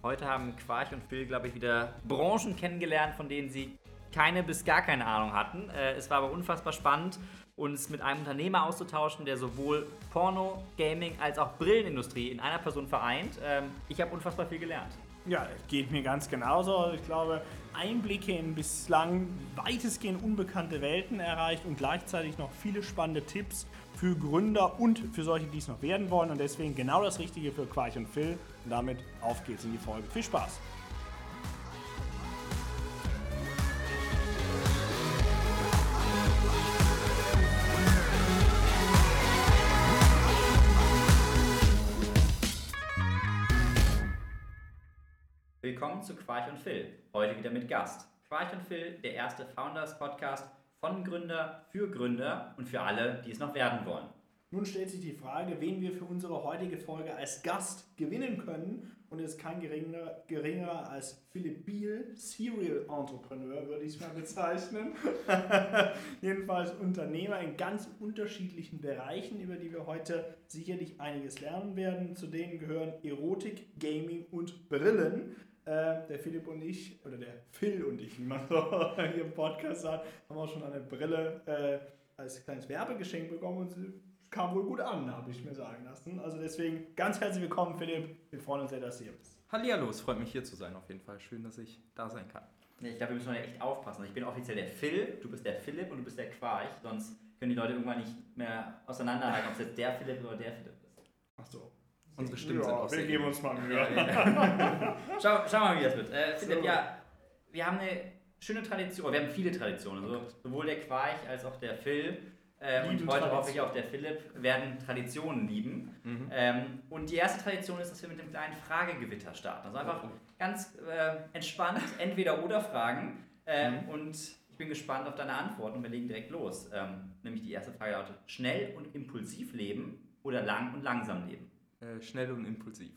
Heute haben Quarch und Phil, glaube ich, wieder Branchen kennengelernt, von denen sie keine bis gar keine Ahnung hatten. Äh, es war aber unfassbar spannend, uns mit einem Unternehmer auszutauschen, der sowohl Porno, Gaming als auch Brillenindustrie in einer Person vereint. Ähm, ich habe unfassbar viel gelernt. Ja, geht mir ganz genauso. Ich glaube, Einblicke in bislang weitestgehend unbekannte Welten erreicht und gleichzeitig noch viele spannende Tipps für Gründer und für solche, die es noch werden wollen. Und deswegen genau das Richtige für Quarch und Phil. Und damit auf geht's in die Folge. Viel Spaß! Willkommen zu Quarch und Phil. Heute wieder mit Gast. Quarch und Phil, der erste Founders Podcast von Gründer für Gründer und für alle, die es noch werden wollen. Nun stellt sich die Frage, wen wir für unsere heutige Folge als Gast gewinnen können. Und es ist kein geringerer, geringerer als Philipp Biel, Serial Entrepreneur, würde ich es mal bezeichnen. Jedenfalls Unternehmer in ganz unterschiedlichen Bereichen, über die wir heute sicherlich einiges lernen werden. Zu denen gehören Erotik, Gaming und Brillen. Äh, der Philipp und ich, oder der Phil und ich, wie man so hier im Podcast sagt, haben auch schon eine Brille äh, als kleines Werbegeschenk bekommen und sie kam wohl gut an, habe ich mir sagen lassen. Also deswegen ganz herzlich willkommen, Philipp. Wir freuen uns sehr, dass du hier bist. Hallihallo, es freut mich hier zu sein auf jeden Fall. Schön, dass ich da sein kann. Ich glaube, wir müssen ja echt aufpassen. Ich bin offiziell der Phil, du bist der Philipp und du bist der Quarch. Sonst können die Leute irgendwann nicht mehr auseinanderhalten, ob es jetzt der Philipp oder der Philipp ist. Ach so. Unsere Stimmen ja, sind auch wir geben uns mal Mühe. Schau, schau mal, wie das wird. Äh, Philipp, So. ja, wir haben eine schöne Tradition, wir haben viele Traditionen. Also, sowohl der Quarch als auch der Phil. Ähm, und heute hoffe ich Tradition. auch der Philipp werden Traditionen lieben. Mhm. Ähm, und die erste Tradition ist, dass wir mit dem kleinen Fragegewitter starten. Also einfach Oh, ganz äh, entspannt entweder oder Fragen. Ähm, Mhm. Und ich bin gespannt auf deine Antworten und wir legen direkt los. Ähm, nämlich die erste Frage lautet: Schnell und impulsiv leben oder lang und langsam leben? Äh, schnell und impulsiv.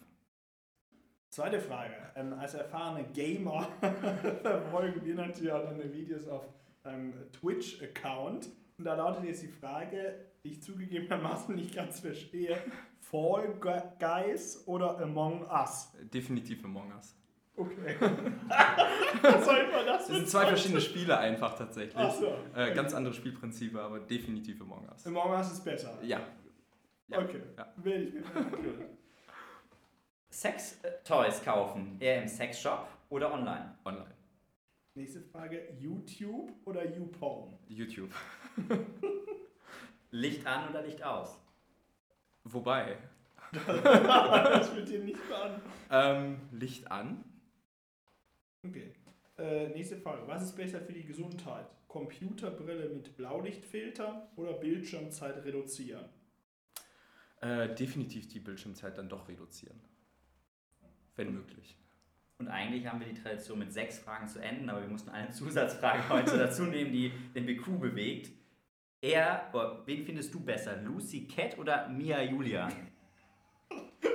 Zweite Frage. Ähm, als erfahrene Gamer verfolgen wir natürlich auch deine Videos auf deinem Twitch-Account. Und da lautet jetzt die Frage, die ich zugegebenermaßen nicht ganz verstehe: Fall Gu- Guys oder Among Us? Definitiv Among Us. Okay. Was soll man das Das sind zwei verschiedene Spiele einfach tatsächlich. Ach so. Äh, ganz andere Spielprinzipe, aber definitiv Among Us. Among Us ist besser. Ja. Ja. Okay. Ja. Werde ich mir. Sex-Toys kaufen, eher im Sexshop oder online? Online. Nächste Frage: YouTube oder YouPorn? YouTube. Licht an oder Licht aus? Wobei, das wird dir nicht beantwortet. ähm, Licht an. Okay. Äh, nächste Frage. Was ist besser für die Gesundheit? Computerbrille mit Blaulichtfilter oder Bildschirmzeit reduzieren? Äh, definitiv die Bildschirmzeit dann doch reduzieren. Wenn möglich. Und eigentlich haben wir die Tradition mit sechs Fragen zu enden, aber wir mussten eine Zusatzfrage heute dazu nehmen, die den BQ bewegt. Er, oder wen findest du besser, Lucy Cat oder Mia Julia?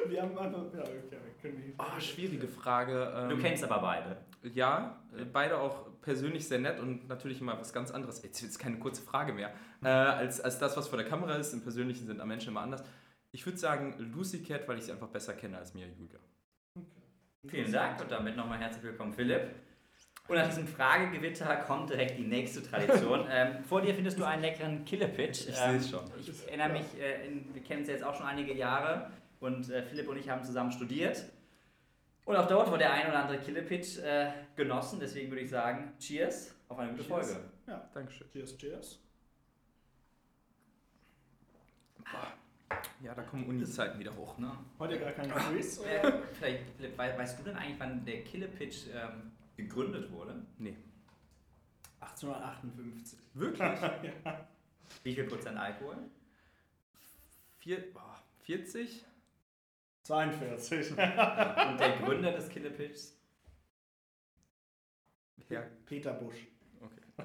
Wir haben einfach. Ja, okay, wir können die. Oh, schwierige Frage. Ähm, Du kennst aber beide. Ja, äh, beide auch persönlich sehr nett und natürlich immer was ganz anderes. Jetzt es keine kurze Frage mehr. Äh, als, als das, was vor der Kamera ist. Im Persönlichen sind am Menschen immer anders. Ich würde sagen Lucy Cat, weil ich sie einfach besser kenne als Mia Julia. Vielen Dank und damit nochmal herzlich willkommen, Philipp. Und nach diesem Fragegewitter kommt direkt die nächste Tradition. ähm, vor dir findest du einen leckeren Killepitch. Ich Ähm, seh's schon. Ich erinnere mich, äh, in, wir kennen uns ja jetzt auch schon einige Jahre und äh, Philipp und ich haben zusammen studiert. Und auch dort wurde der ein oder andere Killepitch äh, genossen. Deswegen würde ich sagen, Cheers auf eine gute Cheers. Folge. Ja, Dankeschön. cheers, cheers. Ja, da kommen Uni-Zeiten wieder hoch. Ne? Heute gar kein Quiz. Oder? vielleicht, weißt du denn eigentlich, wann der Killepitch ähm, gegründet wurde? Nee. 1858. Wirklich? ja. Wie viel Prozent Alkohol? Vier, boah, 40? 42. Und der Gründer des Killepitchs? Ja, Peter Busch.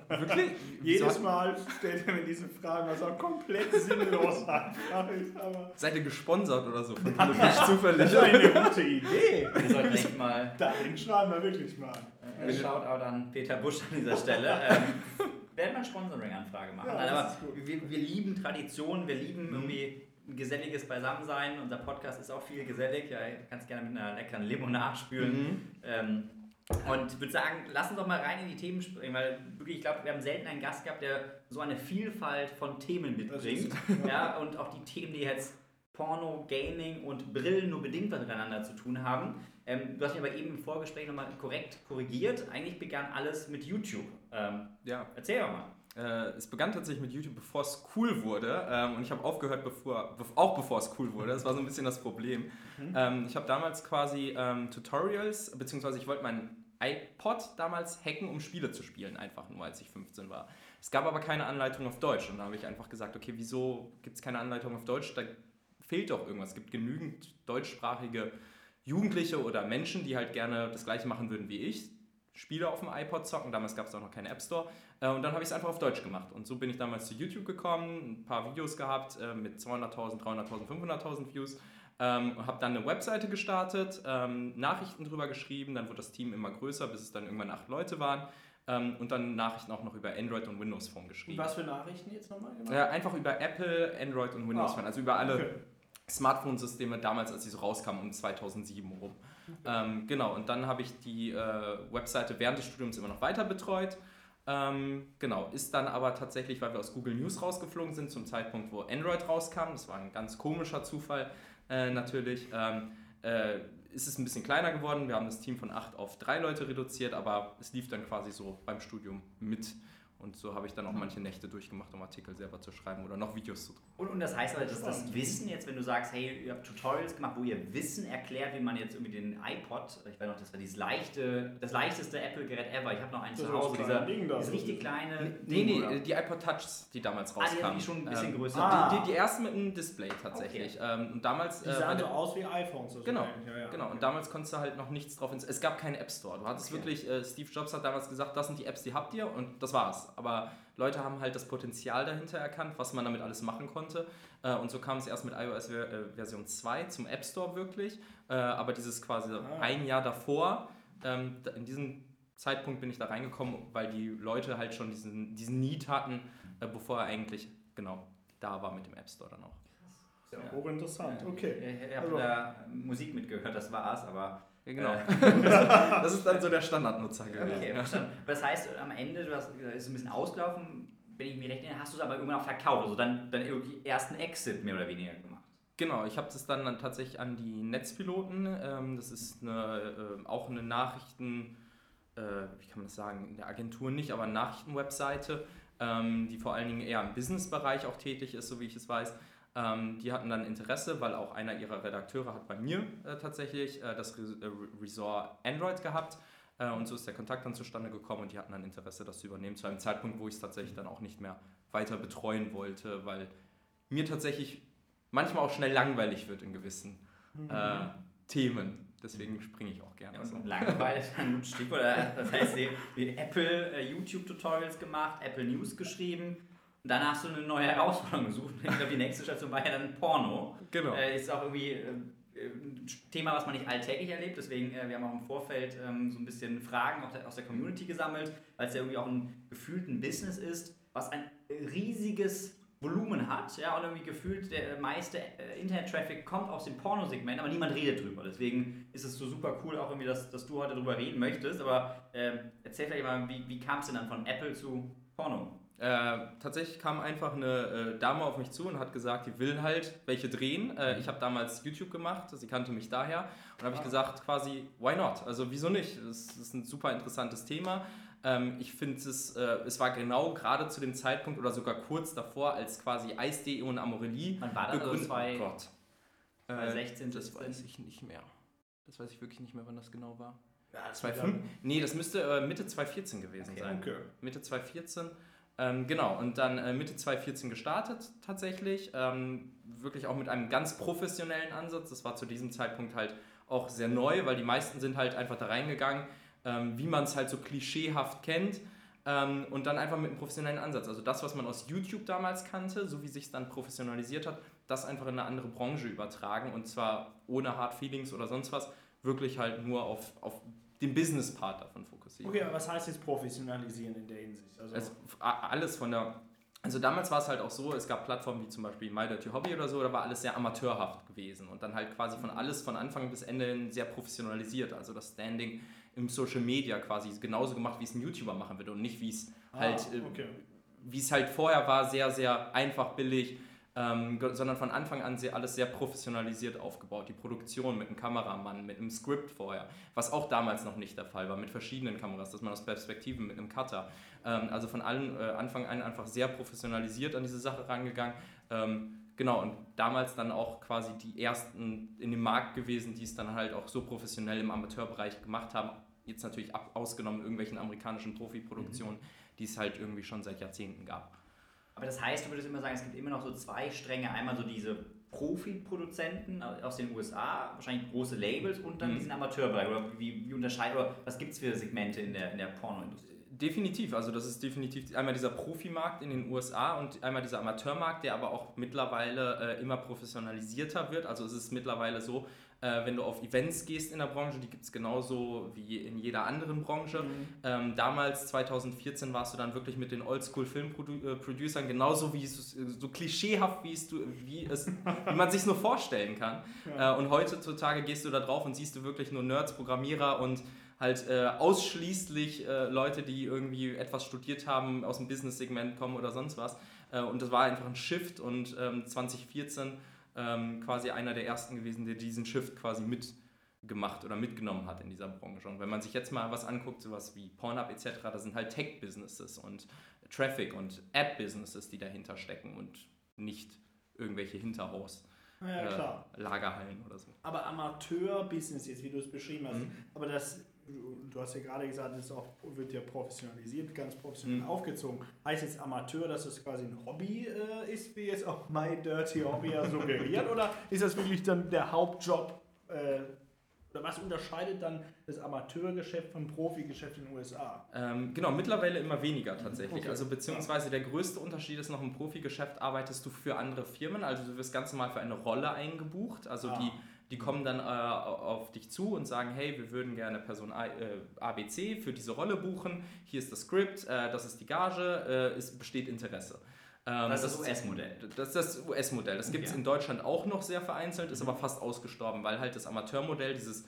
Wirklich? Jedes Mal stellt er mir diese Fragen, was auch komplett sinnlos einfach ist. Aber Seid ihr gesponsert oder so von Telefisch zufällig? das ist eine gute Idee. Wir sollten echt mal Da, den schreiben wir wirklich mal. äh, Shoutout an Peter Busch an dieser Stelle. Ähm, werden wir eine Sponsoring-Anfrage machen. Ja, aber ist gut. wir, wir lieben Traditionen, wir lieben Mhm. irgendwie ein geselliges Beisammensein. Unser Podcast ist auch viel gesellig. Ja, du kannst gerne mit einer leckeren Limonade spülen. Mhm. Ähm, und ich würde sagen, lass uns doch mal rein in die Themen springen, weil wirklich, ich glaube, wir haben selten einen Gast gehabt, der so eine Vielfalt von Themen mitbringt. Ja, und auch die Themen, die jetzt Porno, Gaming und Brillen nur bedingt miteinander zu tun haben. Ähm, du hast mich aber eben im Vorgespräch nochmal korrekt korrigiert. Eigentlich begann alles mit YouTube. Ähm, Ja, erzähl doch mal. Äh, es begann tatsächlich mit YouTube, bevor es cool wurde. Ähm, und ich habe aufgehört, bevor, bev- auch bevor es cool wurde. Das war so ein bisschen das Problem. Ähm, ich habe damals quasi ähm, Tutorials, beziehungsweise ich wollte meinen iPod damals hacken, um Spiele zu spielen, einfach nur als ich 15 war. Es gab aber keine Anleitung auf Deutsch. Und da habe ich einfach gesagt, okay, wieso gibt es keine Anleitung auf Deutsch? Da fehlt doch irgendwas. Es gibt genügend deutschsprachige Jugendliche oder Menschen, die halt gerne das gleiche machen würden wie ich. Spiele auf dem iPod zocken, damals gab es auch noch keinen App Store. Äh, Und dann habe ich es einfach auf Deutsch gemacht. Und so bin ich damals zu YouTube gekommen, ein paar Videos gehabt äh, mit 200.000, 300.000, 500.000 Views. Ähm, und habe dann eine Webseite gestartet, ähm, Nachrichten drüber geschrieben, dann wurde das Team immer größer, bis es dann irgendwann acht Leute waren. Ähm, und dann Nachrichten auch noch über Android und Windows Phone Und geschrieben. was für Nachrichten jetzt nochmal? Genau? Äh, einfach über Apple, Android und Windows Ah, Phone, also über alle Okay. Smartphone-Systeme damals, als sie so rauskamen, um 2007 rum. Ähm, genau, und dann habe ich die äh, Webseite während des Studiums immer noch weiter betreut. Ähm, genau, ist dann aber tatsächlich, weil wir aus Google News rausgeflogen sind, zum Zeitpunkt, wo Android rauskam, das war ein ganz komischer Zufall äh, natürlich, ähm, äh, ist es ein bisschen kleiner geworden. Wir haben das Team von acht auf drei Leute reduziert, aber es lief dann quasi so beim Studium mit. Und so habe ich dann auch manche Nächte durchgemacht, um Artikel selber zu schreiben oder noch Videos zu drehen. Und, und das heißt aber, dass das. Wissen jetzt, wenn du sagst, hey, ihr habt Tutorials gemacht, wo ihr Wissen erklärt, wie man jetzt irgendwie den iPod, ich weiß noch, das war dieses leichte, das leichteste Apple-Gerät ever. Ich habe noch eins Das zu Hause, dieser, Ding da. dieses richtig kleine Nee, Ding, nee, oder? die iPod Touchs, die damals Ah, die rauskamen. sind schon ein bisschen Ähm, größer. Ah. Die, die, die ersten mit einem Display tatsächlich. Ähm, und damals. Die äh, sahen so der- aus wie iPhones. also Genau. Ja, ja. genau. Und damals konntest du halt noch nichts drauf. ins- Es gab keinen App Store. Du hattest Okay. wirklich, äh, Steve Jobs hat damals gesagt, das sind die Apps, die habt ihr und das war's. Aber Leute haben halt das Potenzial dahinter erkannt, was man damit alles machen konnte. Äh, und so kam es erst mit iOS Ver äh, Version 2 zum App Store wirklich. Äh, aber dieses quasi Ah. ein Jahr davor, ähm, in diesem Zeitpunkt bin ich da reingekommen, weil die Leute halt schon diesen, diesen Need hatten, äh, bevor er eigentlich genau da war mit dem App Store dann auch. Ja, hochinteressant. Okay. Ich, ich habe Also- da Musik mitgehört, das war's, aber. Ja, genau. Äh, das ist dann so der Standardnutzer gewesen. Okay, verstanden. Das heißt, am Ende, du hast gesagt, ist ein bisschen ausgelaufen, wenn ich mich recht erinnere, hast du es aber irgendwann auch verkauft. Also dann, dann irgendwie ersten Exit mehr oder weniger gemacht. Genau, ich habe das dann, dann tatsächlich an die Netzpiloten. Ähm, das ist eine, äh, auch eine Nachrichten, äh, wie kann man das sagen, in der Agentur nicht, aber eine Nachrichtenwebseite, ähm, die vor allen Dingen eher im Businessbereich auch tätig ist, so wie ich es weiß. Ähm, die hatten dann Interesse, weil auch einer ihrer Redakteure hat bei mir äh, tatsächlich äh, das Re äh, Resort Android gehabt. Äh, und so ist der Kontakt dann zustande gekommen und die hatten dann Interesse, das zu übernehmen, zu einem Zeitpunkt, wo ich es tatsächlich dann auch nicht mehr weiter betreuen wollte, weil mir tatsächlich manchmal auch schnell langweilig wird in gewissen äh, Themen. Deswegen springe ich auch gerne. Ja, so. Langeweile ist ein gutes Stichwort. Das heißt, die, die Apple äh, YouTube-Tutorials gemacht, Apple News geschrieben. Hast du eine neue Herausforderung gesucht. Ich glaube, die nächste Station war ja dann Porno. Genau. Äh, ist auch irgendwie äh, ein Thema, was man nicht alltäglich erlebt. Deswegen, äh, wir haben auch im Vorfeld ähm, so ein bisschen Fragen aus der, aus der Community gesammelt, weil es ja irgendwie auch ein gefühlten Business ist, was ein riesiges Volumen hat. Ja, und irgendwie gefühlt der meiste äh, Internet-Traffic kommt aus dem Pornosegment, aber niemand redet drüber. Deswegen ist es so super cool, auch irgendwie, dass, dass du heute drüber reden möchtest. Aber ähm, erzähl vielleicht mal, wie, wie kam es denn dann von Apple zu Porno? Äh, tatsächlich kam einfach eine äh, Dame auf mich zu und hat gesagt, die will halt welche drehen. Äh, ich habe damals YouTube gemacht, sie kannte mich daher. Und habe ich Ah. gesagt, quasi, why not? Also wieso nicht? Das ist ein super interessantes Thema. Ähm, ich finde es, äh, es war genau gerade zu dem Zeitpunkt oder sogar kurz davor, als quasi Eis.de und Amorelie Wann war das? Also zwei- oh Gott. Äh, 2016, das 17? weiß ich nicht mehr. Das weiß ich wirklich nicht mehr, wann das genau war. Ja, das 2005? Nee, das müsste äh, Mitte 2014 gewesen Okay. sein. Okay. Mitte 2014. Ähm, genau, und dann äh, Mitte 2014 gestartet tatsächlich. Ähm, wirklich auch mit einem ganz professionellen Ansatz. Das war zu diesem Zeitpunkt halt auch sehr neu, weil die meisten sind halt einfach da reingegangen, ähm, wie man es halt so klischeehaft kennt. Ähm, und dann einfach mit einem professionellen Ansatz. Also das, was man aus YouTube damals kannte, so wie sich es dann professionalisiert hat, das einfach in eine andere Branche übertragen. Und zwar ohne Hard Feelings oder sonst was, wirklich halt nur auf, auf den Business-Part davon fokussieren. Okay, aber was heißt jetzt professionalisieren in der Hinsicht? Also, Es, alles von der Also damals war es halt auch so, es gab Plattformen wie zum Beispiel My Dirty Hobby oder so, da war alles sehr amateurhaft gewesen und dann halt quasi von alles von Anfang bis Ende sehr professionalisiert. Also das Standing im Social Media quasi genauso gemacht, wie es ein YouTuber machen würde und nicht wie es Ah, halt, äh, okay. wie es halt vorher war, sehr, sehr einfach, billig, ähm, sondern von Anfang an sehr, alles sehr professionalisiert aufgebaut. Die Produktion mit einem Kameramann, mit einem Skript vorher, was auch damals noch nicht der Fall war, mit verschiedenen Kameras, dass man aus Perspektiven mit einem Cutter. Ähm, also von allen, äh, Anfang an einfach sehr professionalisiert an diese Sache rangegangen. Ähm, genau, und damals dann auch quasi die ersten in dem Markt gewesen, die es dann halt auch so professionell im Amateurbereich gemacht haben. Jetzt natürlich ab, ausgenommen irgendwelchen amerikanischen Profiproduktionen, die es halt irgendwie schon seit Jahrzehnten gab. Aber das heißt, du würdest immer sagen, es gibt immer noch so zwei Stränge. Einmal so diese Profi-Produzenten aus den USA, wahrscheinlich große Labels und dann Mhm. diesen Amateurbereich. Oder wie, wie unterscheidet, oder was gibt es für Segmente in der, in der Pornoindustrie? Definitiv, also das ist definitiv einmal dieser Profimarkt in den USA und einmal dieser Amateurmarkt, der aber auch mittlerweile äh, immer professionalisierter wird. Also es ist mittlerweile so, äh, wenn du auf Events gehst in der Branche, die gibt es genauso wie in jeder anderen Branche. Ähm, damals, 2014, warst du dann wirklich mit den Oldschool-Filmproducern genauso wie so klischeehaft, wie es, du, wie es wie man sich nur vorstellen kann. Äh, und heutzutage gehst du da drauf und siehst du wirklich nur Nerds, Programmierer und halt äh, ausschließlich äh, Leute, die irgendwie etwas studiert haben, aus dem Business-Segment kommen oder sonst was. Äh, und das war einfach ein Shift und ähm, 2014 ähm, quasi einer der ersten gewesen, der diesen Shift quasi mitgemacht oder mitgenommen hat in dieser Branche. Und wenn man sich jetzt mal was anguckt, sowas wie Pornhub etc., da sind halt Tech-Businesses und Traffic und Ad-Businesses, die dahinter stecken und nicht irgendwelche Hinterhaus. Ja, äh. Lagerhallen oder so. Aber Amateur-Business jetzt, wie du es beschrieben hast, Mhm. aber das, du hast ja gerade gesagt, auch, wird ja professionalisiert, ganz professionell Mhm. aufgezogen. Heißt jetzt Amateur, dass es quasi ein Hobby äh, ist, wie jetzt auch My Dirty Hobby ja suggeriert, oder ist das wirklich dann der Hauptjob? Äh, oder was unterscheidet dann das Amateurgeschäft vom Profigeschäft in den USA? Ähm, genau, mittlerweile immer weniger tatsächlich. Okay. Also beziehungsweise der größte Unterschied ist noch im Profigeschäft arbeitest du für andere Firmen, also du wirst ganz normal für eine Rolle eingebucht. Also Ah. die, die kommen dann äh, auf dich zu und sagen, hey, wir würden gerne Person A, äh, ABC für diese Rolle buchen. Hier ist das Skript, äh, das ist die Gage, äh, es besteht Interesse. Ähm, Das ist das US-Modell. Das ist das US-Modell. Das gibt es Okay. in Deutschland auch noch sehr vereinzelt, ist aber fast ausgestorben, weil halt das Amateurmodell, dieses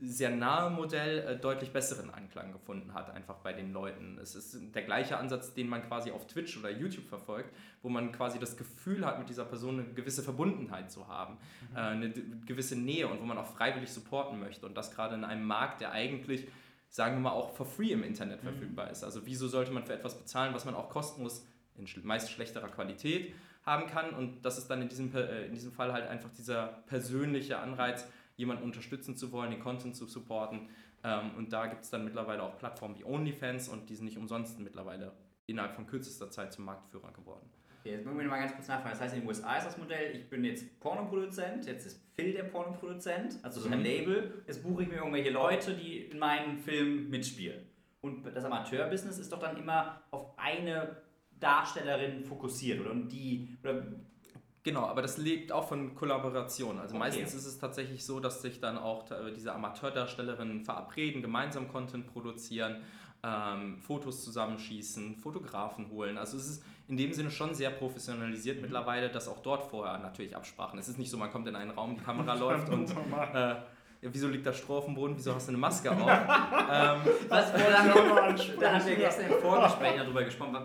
sehr nahe Modell, äh, deutlich besseren Anklang gefunden hat, einfach bei den Leuten. Es ist der gleiche Ansatz, den man quasi auf Twitch oder YouTube verfolgt, wo man quasi das Gefühl hat, mit dieser Person eine gewisse Verbundenheit zu haben, äh, eine gewisse Nähe und wo man auch freiwillig supporten möchte. Und das gerade in einem Markt, der eigentlich, sagen wir mal, auch for free im Internet verfügbar ist. Also wieso sollte man für etwas bezahlen, was man auch kostenlos in meist schlechterer Qualität haben kann. Und das ist dann in diesem, äh, in diesem Fall halt einfach dieser persönliche Anreiz, jemanden unterstützen zu wollen, den Content zu supporten. Ähm, und da gibt es dann mittlerweile auch Plattformen wie OnlyFans und die sind nicht umsonst mittlerweile innerhalb von kürzester Zeit zum Marktführer geworden. Okay, jetzt müssen wir mal ganz kurz nachfragen. Das heißt, in den USA ist das Modell, ich bin jetzt Pornoproduzent, jetzt ist Phil der Pornoproduzent, also so ein Mhm. Label. Jetzt buche ich mir irgendwelche Leute, die in meinen Film mitspielen. Und das Amateurbusiness ist doch dann immer auf eine Darstellerin fokussiert, oder? Und die, oder Genau, aber das lebt auch von Kollaboration. Also Okay. meistens ist es tatsächlich so, dass sich dann auch diese Amateurdarstellerinnen verabreden, gemeinsam Content produzieren, ähm, Fotos zusammenschießen, Fotografen holen. Also es ist in dem Sinne schon sehr professionalisiert Mhm. mittlerweile, dass auch dort vorher natürlich Absprachen. Es ist nicht so, man kommt in einen Raum, die Kamera läuft und äh, ja, wieso liegt da Stroh auf dem Boden, wieso hast du eine Maske auf? ähm, was, dann, mal ein da haben wir gestern im Vorgespräch darüber gesprochen.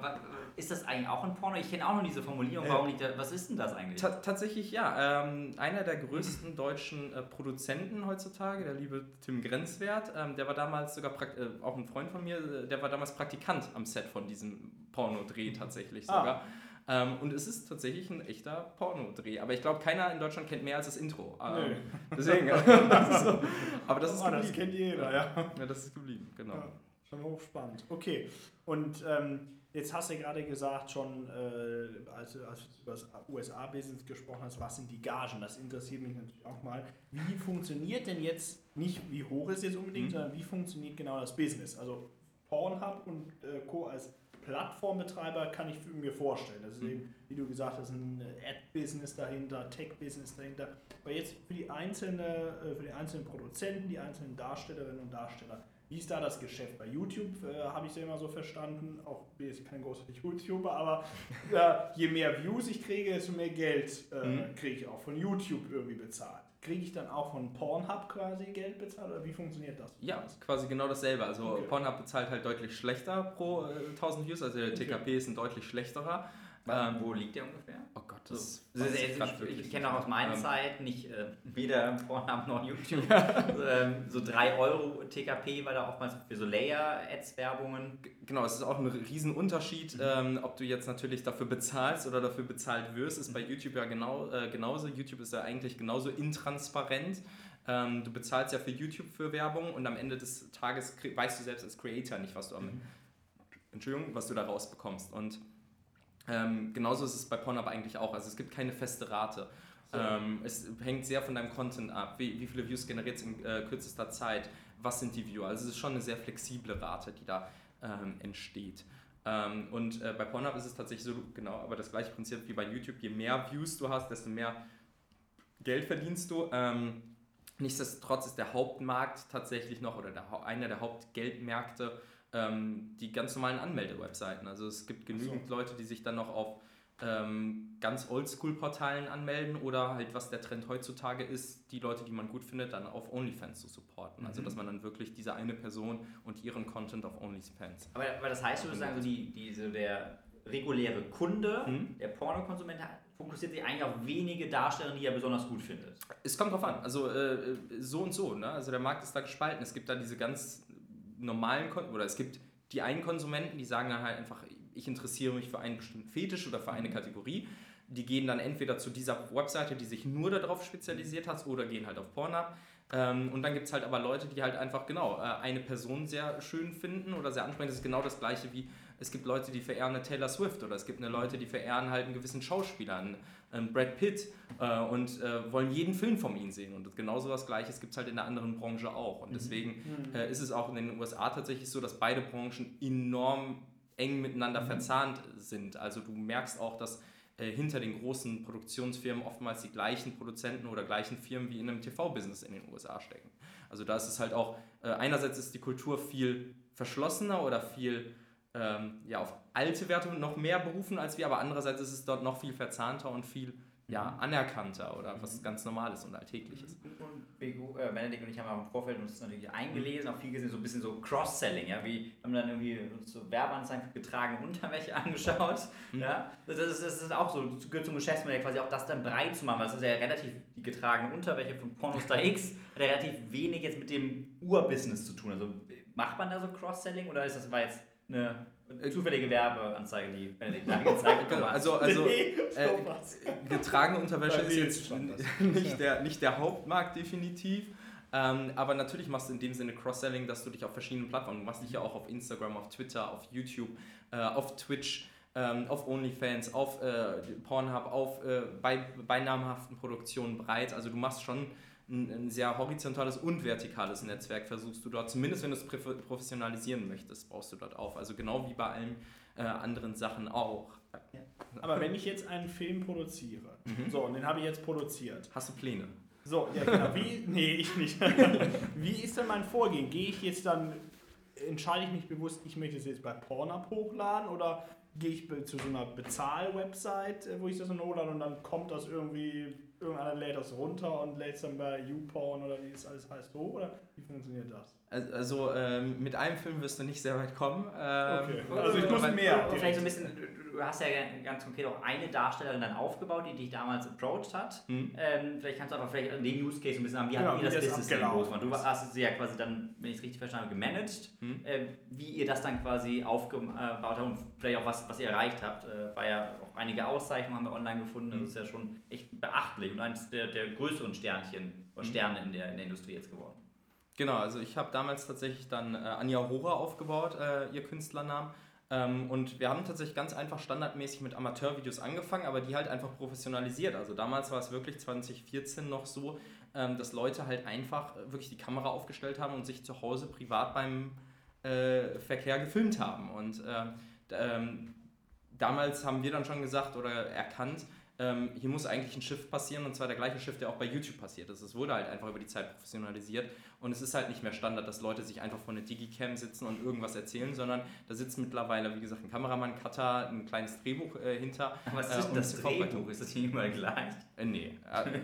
Ist das eigentlich auch ein Porno? Ich kenne auch nur diese Formulierung. Warum liegt da, was ist denn das eigentlich? Ta tatsächlich ja. Ähm, einer der größten deutschen äh, Produzenten heutzutage, der liebe Tim Grenzwert, ähm, der war damals sogar äh, auch ein Freund von mir, äh, der war damals Praktikant am Set von diesem Pornodreh tatsächlich Ah. sogar. Ähm, und es ist tatsächlich ein echter Pornodreh. Aber ich glaube, keiner in Deutschland kennt mehr als das Intro. Ähm, Nö. deswegen. das ist so. Aber das ist Ah, das geblieben. kennt jeder, ja. Ja, das ist geblieben, genau. Ja, schon hochspannend. Okay, und ähm, jetzt hast du gerade gesagt, schon äh, als, du- als du über das USA-Business gesprochen hast, was sind die Gagen? Das interessiert mich natürlich auch mal. Wie funktioniert denn jetzt, nicht wie hoch ist jetzt unbedingt, Mhm. sondern wie funktioniert genau das Business? Also Pornhub und äh, Co. als Plattformbetreiber kann ich mir vorstellen. Das ist Mhm. eben, wie du gesagt hast, ein Ad-Business dahinter, Tech-Business dahinter. Aber jetzt für die, einzelne, äh, für die einzelnen Produzenten, die einzelnen Darstellerinnen und Darsteller, Wie ist da das Geschäft? Bei YouTube äh, habe ich es ja immer so verstanden, auch bin jetzt kein großer YouTuber, aber äh, je mehr Views ich kriege, desto mehr Geld äh, mhm. kriege ich auch von YouTube irgendwie bezahlt. Kriege ich dann auch von Pornhub quasi Geld bezahlt oder wie funktioniert das? Ja, quasi genau dasselbe. Also okay. Pornhub bezahlt halt deutlich schlechter pro äh, 1000 Views, also der TKP okay. ist ein deutlich schlechterer. Ähm, wo liegt der ungefähr? Oh Gott, das, so, das ist ich, ich kenne auch aus meiner ähm, Zeit nicht äh, weder Pornhub noch YouTube ähm, so 3 Euro TKP, weil da oftmals für so Layer-Ads-Werbungen. Genau, es ist auch ein Riesenunterschied, mhm. ähm, ob du jetzt natürlich dafür bezahlst oder dafür bezahlt wirst, ist bei mhm. YouTube ja genau, äh, genauso. YouTube ist ja eigentlich genauso intransparent. Ähm, du bezahlst ja für YouTube für Werbung und am Ende des Tages weißt du selbst als Creator nicht, was du am, mhm. Entschuldigung, was du da rausbekommst. Und ähm, genauso ist es bei Pornhub eigentlich auch. Also es gibt keine feste Rate. So. Ähm, es hängt sehr von deinem Content ab. Wie, wie viele Views generiert es in äh, kürzester Zeit? Was sind die Viewer? Also es ist schon eine sehr flexible Rate, die da ähm, entsteht. Ähm, und äh, bei Pornhub ist es tatsächlich so, genau, aber das gleiche Prinzip wie bei YouTube. Je mehr Views du hast, desto mehr Geld verdienst du. Ähm, nichtsdestotrotz ist der Hauptmarkt tatsächlich noch oder der, einer der Hauptgeldmärkte ähm, die ganz normalen Anmelde-Webseiten. Also es gibt genügend so. Leute, die sich dann noch auf ähm, ganz Oldschool-Portalen anmelden oder halt, was der Trend heutzutage ist, die Leute, die man gut findet, dann auf OnlyFans zu supporten. Also, mhm. Also, dass man dann wirklich diese eine Person und ihren Content auf OnlyFans. Aber, aber das heißt, du würdest sagen, so die, die, so der reguläre Kunde, mhm. der Pornokonsument, fokussiert sich eigentlich auf wenige Darsteller, die er besonders gut findet. Es kommt drauf an. Also, äh, so und so. Ne? Also, der Markt ist da gespalten. Es gibt da diese ganz normalen, Kon oder es gibt die einen Konsumenten, die sagen dann halt einfach, ich interessiere mich für einen bestimmten Fetisch oder für eine mhm. Kategorie. Die gehen dann entweder zu dieser Webseite, die sich nur darauf spezialisiert hat, oder gehen halt auf Pornhub. Ähm, und dann gibt es halt aber Leute, die halt einfach genau äh, eine Person sehr schön finden oder sehr ansprechend. Das ist genau das gleiche wie es gibt Leute, die verehren eine Taylor Swift oder es gibt eine Leute, die verehren halt einen gewissen Schauspieler, einen, einen Brad Pitt äh, und äh, wollen jeden Film von ihm sehen. Und genauso was Gleiches gibt es halt in der anderen Branche auch. Und mhm. deswegen mhm. äh, ist es auch in den USA tatsächlich so, dass beide Branchen enorm eng miteinander mhm. verzahnt sind. Also du merkst auch, dass äh, hinter den großen Produktionsfirmen oftmals die gleichen Produzenten oder gleichen Firmen wie in einem TV-Business in den USA stecken. Also da ist es halt auch, äh, einerseits ist die Kultur viel verschlossener oder viel ähm, ja, auf alte Werte noch mehr berufen als wir, aber andererseits ist es dort noch viel verzahnter und viel ja, mhm. anerkannter oder was mhm. ganz Normales und Alltägliches. Und äh, Benedikt und ich haben im Vorfeld uns natürlich eingelesen, auch viel gesehen, so ein bisschen so Cross-Selling, ja, wie haben dann irgendwie uns so Werbeanzeigen für getragene Unterwäsche angeschaut, mhm. ja, das ist, das ist auch so, das gehört zum Geschäftsmodell quasi auch das dann breit zu machen, weil das ist ja relativ, die getragene Unterwäsche von Pornostar X relativ wenig jetzt mit dem Urbusiness zu tun, also macht man da so Cross-Selling oder ist das, war jetzt eine zufällige Werbeanzeige, die Benedikt angezeigt hat. Also, also nee, äh, getragene Unterwäsche ist jetzt nicht der, nicht der Hauptmarkt definitiv. Ähm, aber natürlich machst du in dem Sinne Cross-Selling, dass du dich auf verschiedenen Plattformen, du machst dich ja auch auf Instagram, auf Twitter, auf YouTube, äh, auf Twitch, ähm, auf OnlyFans, auf äh, Pornhub, auf äh, bei, bei namhaften Produktionen breit. Also du machst schon ein, ein, sehr horizontales und vertikales Netzwerk versuchst du dort, zumindest wenn du es professionalisieren möchtest, baust du dort auf. Also genau wie bei allen äh, anderen Sachen auch. Ja. Aber wenn ich jetzt einen Film produziere, mhm. so, und den habe ich jetzt produziert. Hast du Pläne? So, ja genau. Wie, nee, ich nicht. wie ist denn mein Vorgehen? Gehe ich jetzt dann, entscheide ich mich bewusst, ich möchte es jetzt bei Pornhub hochladen oder gehe ich zu so einer Bezahl-Website, äh, wo ich das dann hochlade und dann kommt das irgendwie irgendeiner lädt das runter und lädt es dann bei YouPorn oder wie es alles heißt hoch oder wie funktioniert das? Also ähm, mit einem Film wirst du nicht sehr weit kommen. Ähm, okay. Also ich muss mehr. Vielleicht so ein bisschen, du hast ja ganz konkret auch eine Darstellerin dann aufgebaut, die dich damals approached hat. Hm. Ähm, vielleicht kannst du aber vielleicht den Use Case ein bisschen haben, wie genau, hat ihr das, das Business denn losgemacht? Du hast sie ja quasi dann, wenn ich es richtig verstanden habe, gemanagt. Hm. Äh, wie ihr das dann quasi aufgebaut habt und vielleicht auch was, was ihr erreicht habt. Äh, war ja auch einige Auszeichnungen haben wir online gefunden. Das hm. ist ja schon echt beachtlich und eines der, der größeren Sternchen oder hm. Sterne in der, in der Industrie jetzt geworden. Genau, also ich habe damals tatsächlich dann äh, Anja Hora aufgebaut, äh, ihr Künstlernamen. Ähm, und wir haben tatsächlich ganz einfach standardmäßig mit Amateurvideos angefangen, aber die halt einfach professionalisiert. Also damals war es wirklich 2014 noch so, ähm, dass Leute halt einfach äh, wirklich die Kamera aufgestellt haben und sich zu Hause privat beim äh, Verkehr gefilmt haben. Und äh, ähm, damals haben wir dann schon gesagt oder erkannt, ähm, hier muss eigentlich ein Shift passieren und zwar der gleiche Shift, der auch bei YouTube passiert ist. Es wurde halt einfach über die Zeit professionalisiert und es ist halt nicht mehr Standard, dass Leute sich einfach vor eine Digicam sitzen und irgendwas erzählen, sondern da sitzt mittlerweile, wie gesagt, ein Kameramann, Cutter, ein kleines Drehbuch äh, hinter. Was ist äh, denn und das. Drehbuch? Ist das nicht immer gleich? Äh, nee. Äh,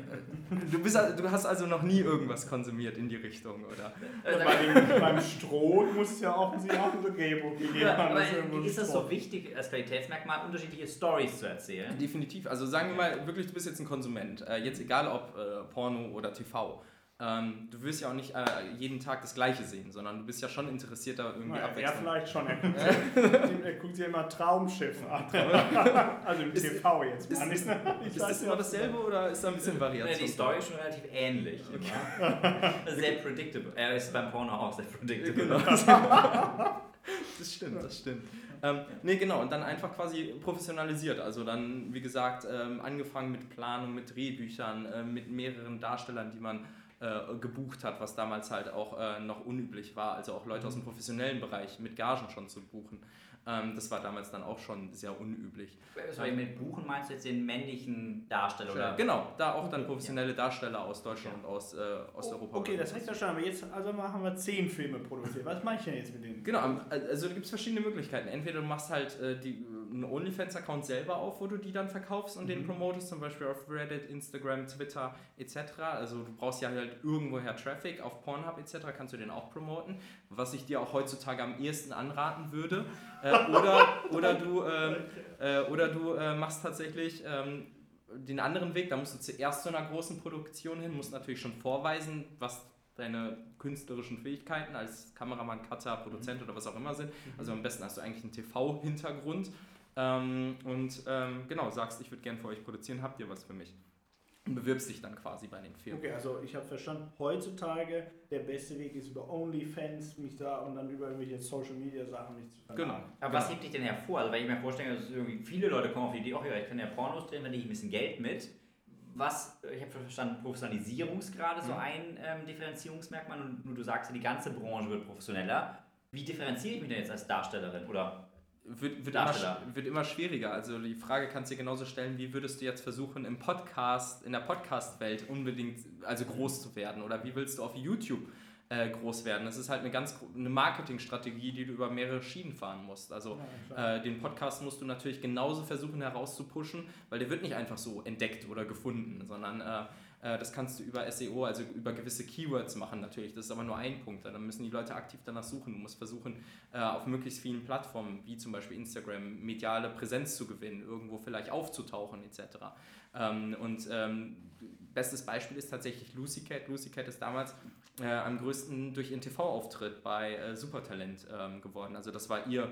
du, bist, du hast also noch nie irgendwas konsumiert in die Richtung, oder? Und bei dem, beim Stroh muss es ja offensichtlich auch ein Drehbuch gegeben Ja, haben. aber ist das so wichtig als Qualitätsmerkmal, unterschiedliche Stories zu erzählen? Definitiv. Also sagen wir mal, wirklich, du bist jetzt ein Konsument. Äh, jetzt egal ob äh, Porno oder TV. Ähm, du wirst ja auch nicht äh, jeden Tag das Gleiche sehen, sondern du bist ja schon interessiert da irgendwie Naja, er Abwechslung. vielleicht schon. Er guckt, sich, er guckt sich immer Traumschiff an. also im Ist- TV jetzt. ist-. Ich Ist weiß das immer dasselbe oder ist da ein bisschen Ja, Variation? die Story ist schon relativ ähnlich. immer. sehr predictable. Er ist beim Porno auch sehr predictable. Genau. Das stimmt, das stimmt. Ähm, nee, genau, und dann einfach quasi professionalisiert. Also dann, wie gesagt, ähm, angefangen mit Planung, mit Drehbüchern, äh, mit mehreren Darstellern, die man äh, gebucht hat, was damals halt auch äh, noch unüblich war. Also auch Leute aus dem professionellen Bereich mit Gagen schon zu buchen. Ähm, das war damals dann auch schon sehr unüblich. Also mit Buchen meinst du jetzt den männlichen Darsteller? Oder? Genau, da auch dann professionelle Darsteller aus Deutschland und aus äh, Osteuropa. Oh, Okay, das heißt ja schon, aber jetzt also machen wir zehn Filme produziert. Was mache ich denn jetzt mit denen? Genau, also da gibt es verschiedene Möglichkeiten. Entweder du machst halt äh, die, einen OnlyFans-Account selber auf, wo du die dann verkaufst und den Mhm. promotest, zum Beispiel auf Reddit, Instagram, Twitter etc. Also du brauchst ja halt irgendwoher Traffic, auf Pornhub etc. kannst du den auch promoten, was ich dir auch heutzutage am ehesten anraten würde. Äh, oder, oder du, ähm, äh, oder du äh, machst tatsächlich ähm, den anderen Weg, da musst du zuerst zu einer großen Produktion hin, musst natürlich schon vorweisen, was deine künstlerischen Fähigkeiten als Kameramann, Cutter, Produzent oder was auch immer sind. Also am besten hast du eigentlich einen TV-Hintergrund ähm, und ähm, genau, sagst, ich würde gern für euch produzieren, habt ihr was für mich? Und bewirbst dich dann quasi bei den Firmen. Okay, also ich habe verstanden, heutzutage der beste Weg ist über OnlyFans mich da und dann über irgendwelche Social Media Sachen mich zu Genau. vermarkten. Aber was hebt dich denn hervor? Also, wenn ich mir vorstelle, dass irgendwie viele Leute kommen auf die Idee, oh ja, ich kann ja Pornos drehen, dann nehme ich ein bisschen Geld mit. Was, ich habe verstanden, Professionalisierungsgrade, so Mhm. ein ähm, Differenzierungsmerkmal. Und nur du sagst ja, die ganze Branche wird professioneller. Wie differenziere ich mich denn jetzt als Darstellerin? Oder Wird, wird, immer, wird immer schwieriger. Also die Frage kannst du dir genauso stellen, wie würdest du jetzt versuchen, im Podcast, in der Podcast-Welt unbedingt also groß zu werden? Oder wie willst du auf YouTube äh, groß werden? Das ist halt eine ganz eine Marketingstrategie, die du über mehrere Schienen fahren musst. Also Ja, äh, den Podcast musst du natürlich genauso versuchen herauszupushen, weil der wird nicht einfach so entdeckt oder gefunden, sondern äh, das kannst du über SEO, also über gewisse Keywords machen natürlich. Das ist aber nur ein Punkt. Dann müssen die Leute aktiv danach suchen. Du musst versuchen, äh, auf möglichst vielen Plattformen, wie zum Beispiel Instagram, mediale Präsenz zu gewinnen, irgendwo vielleicht aufzutauchen etc. Ähm, und ähm, bestes Beispiel ist tatsächlich Lucy Cat. Lucy Cat ist damals äh, am größten durch ihren TV-Auftritt bei äh, Supertalent ähm, geworden. Also das war ihr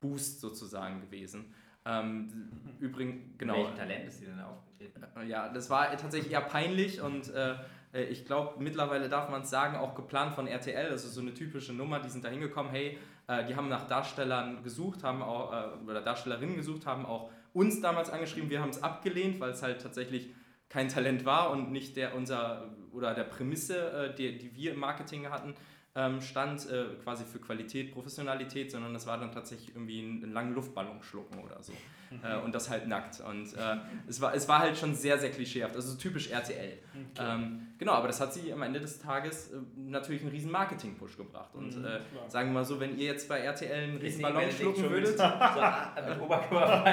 Boost sozusagen gewesen. Ähm, übrigens, genau. welchem Talent ist sie denn aufgetreten? Äh, Ja, das war tatsächlich eher peinlich und äh, äh, ich glaube, mittlerweile darf man es sagen, auch geplant von RTL. Das ist so eine typische Nummer, die sind da hingekommen, hey, äh, die haben nach Darstellern gesucht, haben auch, äh, oder Darstellerinnen gesucht, haben auch uns damals angeschrieben, wir haben es abgelehnt, weil es halt tatsächlich kein Talent war und nicht der unser oder der Prämisse, äh, die, die wir im Marketing hatten, ähm, stand äh, quasi für Qualität, Professionalität, sondern das war dann tatsächlich irgendwie ein, einen langen Luftballon schlucken oder so. Äh, und das halt nackt. Und äh, es, war, es war halt schon sehr, sehr klischeehaft, also so typisch RTL. Okay. Ähm, genau, aber das hat sie am Ende des Tages äh, natürlich einen riesen Marketing-Push gebracht. Und Mhm, äh, sagen wir mal so, wenn ihr jetzt bei RTL einen riesen Ballon schlucken würdet, so, äh, mit Oberkörper.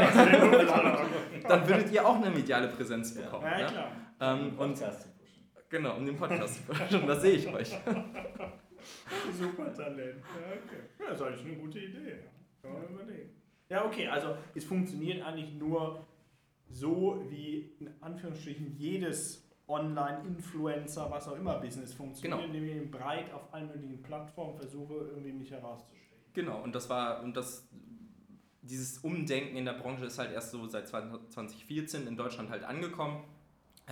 dann würdet ihr auch eine mediale Präsenz bekommen. Ja, Ja, klar. Ähm, und Podcast zu pushen. genau, um den Podcast zu pushen, das sehe ich euch. Super Talent. Ja, okay. Ja, das ist eigentlich eine gute Idee. Kann man überlegen. Ja, okay, also es funktioniert eigentlich nur so, wie in Anführungsstrichen jedes Online-Influencer, was auch immer Business funktioniert, Genau. indem ich eben breit auf allen möglichen Plattformen versuche, irgendwie mich herauszustellen. Genau, und das war, und das, dieses Umdenken in der Branche ist halt erst so seit 2014 in Deutschland halt angekommen,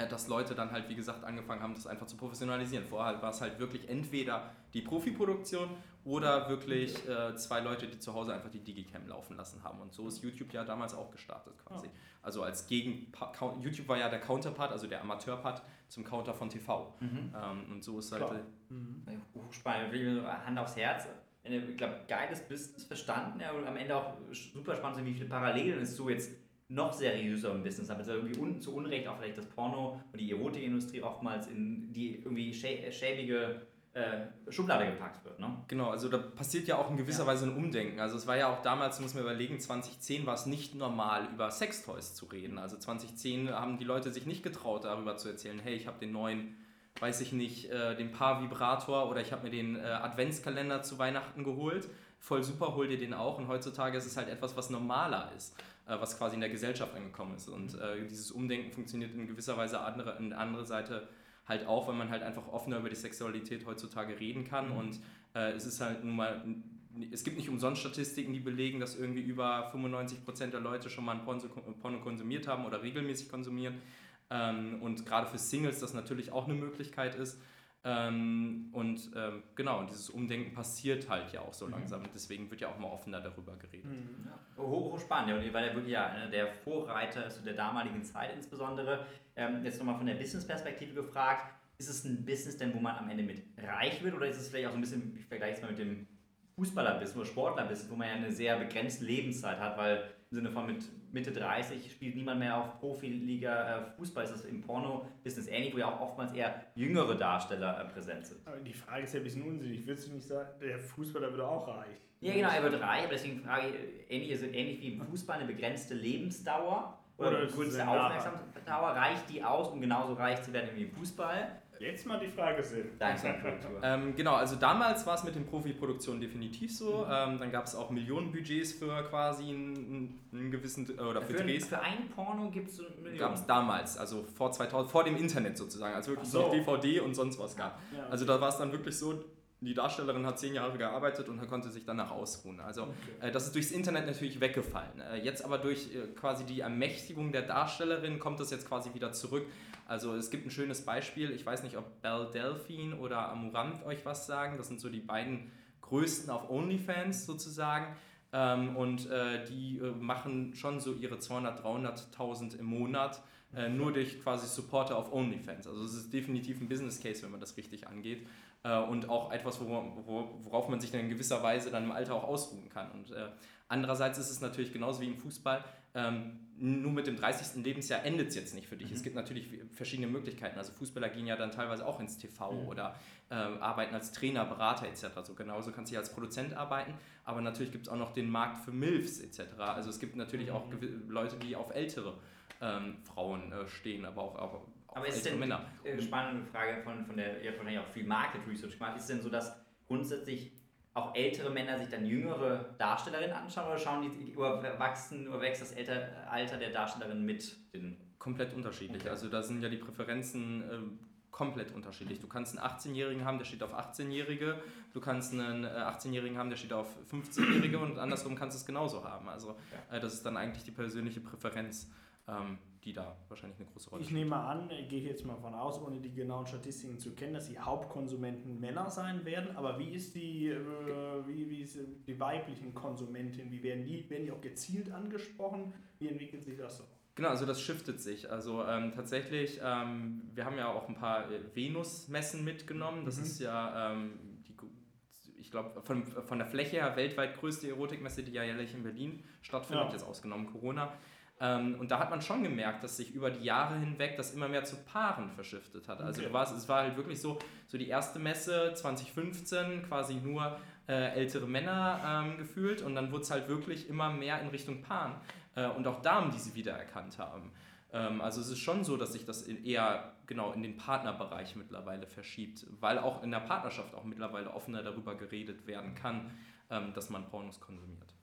dass Leute dann halt, wie gesagt, angefangen haben, das einfach zu professionalisieren. Vorher war es halt wirklich entweder die Profiproduktion oder wirklich äh, zwei Leute, die zu Hause einfach die Digicam laufen lassen haben. Und so ist YouTube ja damals auch gestartet quasi. Also als Gegen, YouTube war ja der Counterpart, also der Amateurpart zum Counter von TV. Mhm. Ähm, und so ist halt... Klar. äh, Hochspannend, Hand aufs Herz. Ich glaube, geiles Business verstanden. Ja, und am Ende auch super spannend, wie viele Parallelen es so jetzt noch seriöseren Business, damit irgendwie un zu Unrecht auch vielleicht das Porno und die Erotikindustrie oftmals in die irgendwie schä schäbige äh, Schublade gepackt wird. Ne? Genau, also da passiert ja auch in gewisser ja. Weise ein Umdenken. Also es war ja auch damals, muss man überlegen, 2010 war es nicht normal, über Sextoys zu reden. Also 2010 haben die Leute sich nicht getraut, darüber zu erzählen, hey, ich habe den neuen, weiß ich nicht, äh, den Paar-Vibrator oder ich habe mir den äh, Adventskalender zu Weihnachten geholt. Voll super, hol dir den auch. Und heutzutage ist es halt etwas, was normaler ist, was quasi in der Gesellschaft angekommen ist. Und äh, dieses Umdenken funktioniert in gewisser Weise andere, in andere Seite halt auch, weil man halt einfach offener über die Sexualität heutzutage reden kann. Mhm. Und äh, es ist halt nun mal, es gibt nicht umsonst Statistiken, die belegen, dass irgendwie über 95% der Leute schon mal ein Porno konsumiert haben oder regelmäßig konsumieren. Ähm, und gerade für Singles das natürlich auch eine Möglichkeit ist. Ähm, und ähm, genau, und dieses Umdenken passiert halt ja auch so mhm. langsam. Deswegen wird ja auch mal offener darüber geredet. Mhm. Ja. Hoch, hoch spannend, ja, weil er wirklich ja der Vorreiter zu der damaligen Zeit insbesondere. Ähm, jetzt nochmal von der Business-Perspektive gefragt, ist es ein Business denn, wo man am Ende mit reich wird oder ist es vielleicht auch so ein bisschen, ich vergleiche es mal mit dem Fußballer-Business oder Sportler-Business, wo man ja eine sehr begrenzte Lebenszeit hat, weil im Sinne von mit Mitte 30 spielt niemand mehr auf Profiliga äh, Fußball. Ist das im Porno-Business ähnlich, wo ja auch oftmals eher jüngere Darsteller äh, präsent sind. Aber die Frage ist ja ein bisschen unsinnig. Würdest du nicht sagen, der Fußballer würde auch reich? Ja, genau, er wird reich, aber deswegen frage ich, ähnlich, also ähnlich wie im Fußball eine begrenzte Lebensdauer oder, oder eine kurze Aufmerksamkeitsdauer, reicht die aus, um genauso reich zu werden wie im Fußball? Jetzt mal die Frage Sinn. ähm, genau, also damals war es mit den Profiproduktionen definitiv so. Mhm. Ähm, dann gab es auch Millionenbudgets für quasi einen, einen gewissen oder für, für Drehs. Für ein Porno gibt es Millionen. Gab es damals, also vor 2000, vor dem Internet sozusagen, als wirklich so. noch DVD und sonst was gab. Ja, okay. Also da war es dann wirklich so, die Darstellerin hat zehn Jahre gearbeitet und konnte sich danach ausruhen. Also okay. äh, das ist durchs Internet natürlich weggefallen. Äh, jetzt aber durch äh, quasi die Ermächtigung der Darstellerin kommt das jetzt quasi wieder zurück. Also es gibt ein schönes Beispiel, ich weiß nicht, ob Belle Delphine oder Amurant euch was sagen. Das sind so die beiden größten auf OnlyFans sozusagen. Ähm, und äh, die äh, machen schon so ihre 200.000, 300.000 im Monat äh, nur durch quasi Supporter auf OnlyFans. Also es ist definitiv ein Business Case, wenn man das richtig angeht. Äh, und auch etwas, worauf man sich dann in gewisser Weise dann im Alter auch ausruhen kann. Und äh, andererseits ist es natürlich genauso wie im Fußball, ähm, nur mit dem 30. Lebensjahr endet es jetzt nicht für dich. Mhm. Es gibt natürlich verschiedene Möglichkeiten. Also Fußballer gehen ja dann teilweise auch ins TV mhm. oder äh, arbeiten als Trainer, Berater etc. So genauso kannst du ja als Produzent arbeiten, aber natürlich gibt es auch noch den Markt für MILFs etc. Also es gibt natürlich mhm. auch Leute, die auf ältere ähm, Frauen äh, stehen, aber auch, auch aber ist denn Männer. Eine spannende Frage von, von der, ihr habt wahrscheinlich auch viel Market Research gemacht, ist denn so, dass grundsätzlich auch ältere Männer sich dann jüngere Darstellerinnen anschauen oder schauen die, überwachsen, überwächst das Alter der Darstellerin mit den komplett unterschiedlich. Okay. Also da sind ja die Präferenzen äh, komplett unterschiedlich. Du kannst einen 18-Jährigen haben, der steht auf 18-Jährige, du kannst einen 18-Jährigen äh, haben, der steht auf 15-Jährige und andersrum kannst du es genauso haben. Also ja. äh, das ist dann eigentlich die persönliche Präferenz. Ähm, die da wahrscheinlich eine große Rolle Ich nehme an, gehe jetzt mal von aus, ohne die genauen Statistiken zu kennen, dass die Hauptkonsumenten Männer sein werden. Aber wie ist die, äh, wie, wie ist die weiblichen Konsumentinnen? Wie werden die, werden die auch gezielt angesprochen? Wie entwickelt sich das so? Genau, also das shiftet sich. Also ähm, tatsächlich, ähm, wir haben ja auch ein paar äh, Venus-Messen mitgenommen. Das mhm. ist ja ähm, die, ich glaube, von, von der Fläche her weltweit größte Erotikmesse, die ja jährlich in Berlin stattfindet, ja. jetzt ausgenommen Corona. Ähm, und da hat man schon gemerkt, dass sich über die Jahre hinweg das immer mehr zu Paaren verschiftet hat. Also okay. warst, es war halt wirklich so, so die erste Messe 2015 quasi nur äh, ältere Männer ähm, gefühlt und dann wurde es halt wirklich immer mehr in Richtung Paaren äh, und auch Damen, die sie wiedererkannt haben. Ähm, also es ist schon so, dass sich das in eher genau in den Partnerbereich mittlerweile verschiebt, weil auch in der Partnerschaft auch mittlerweile offener darüber geredet werden kann, ähm, dass man Pornos konsumiert.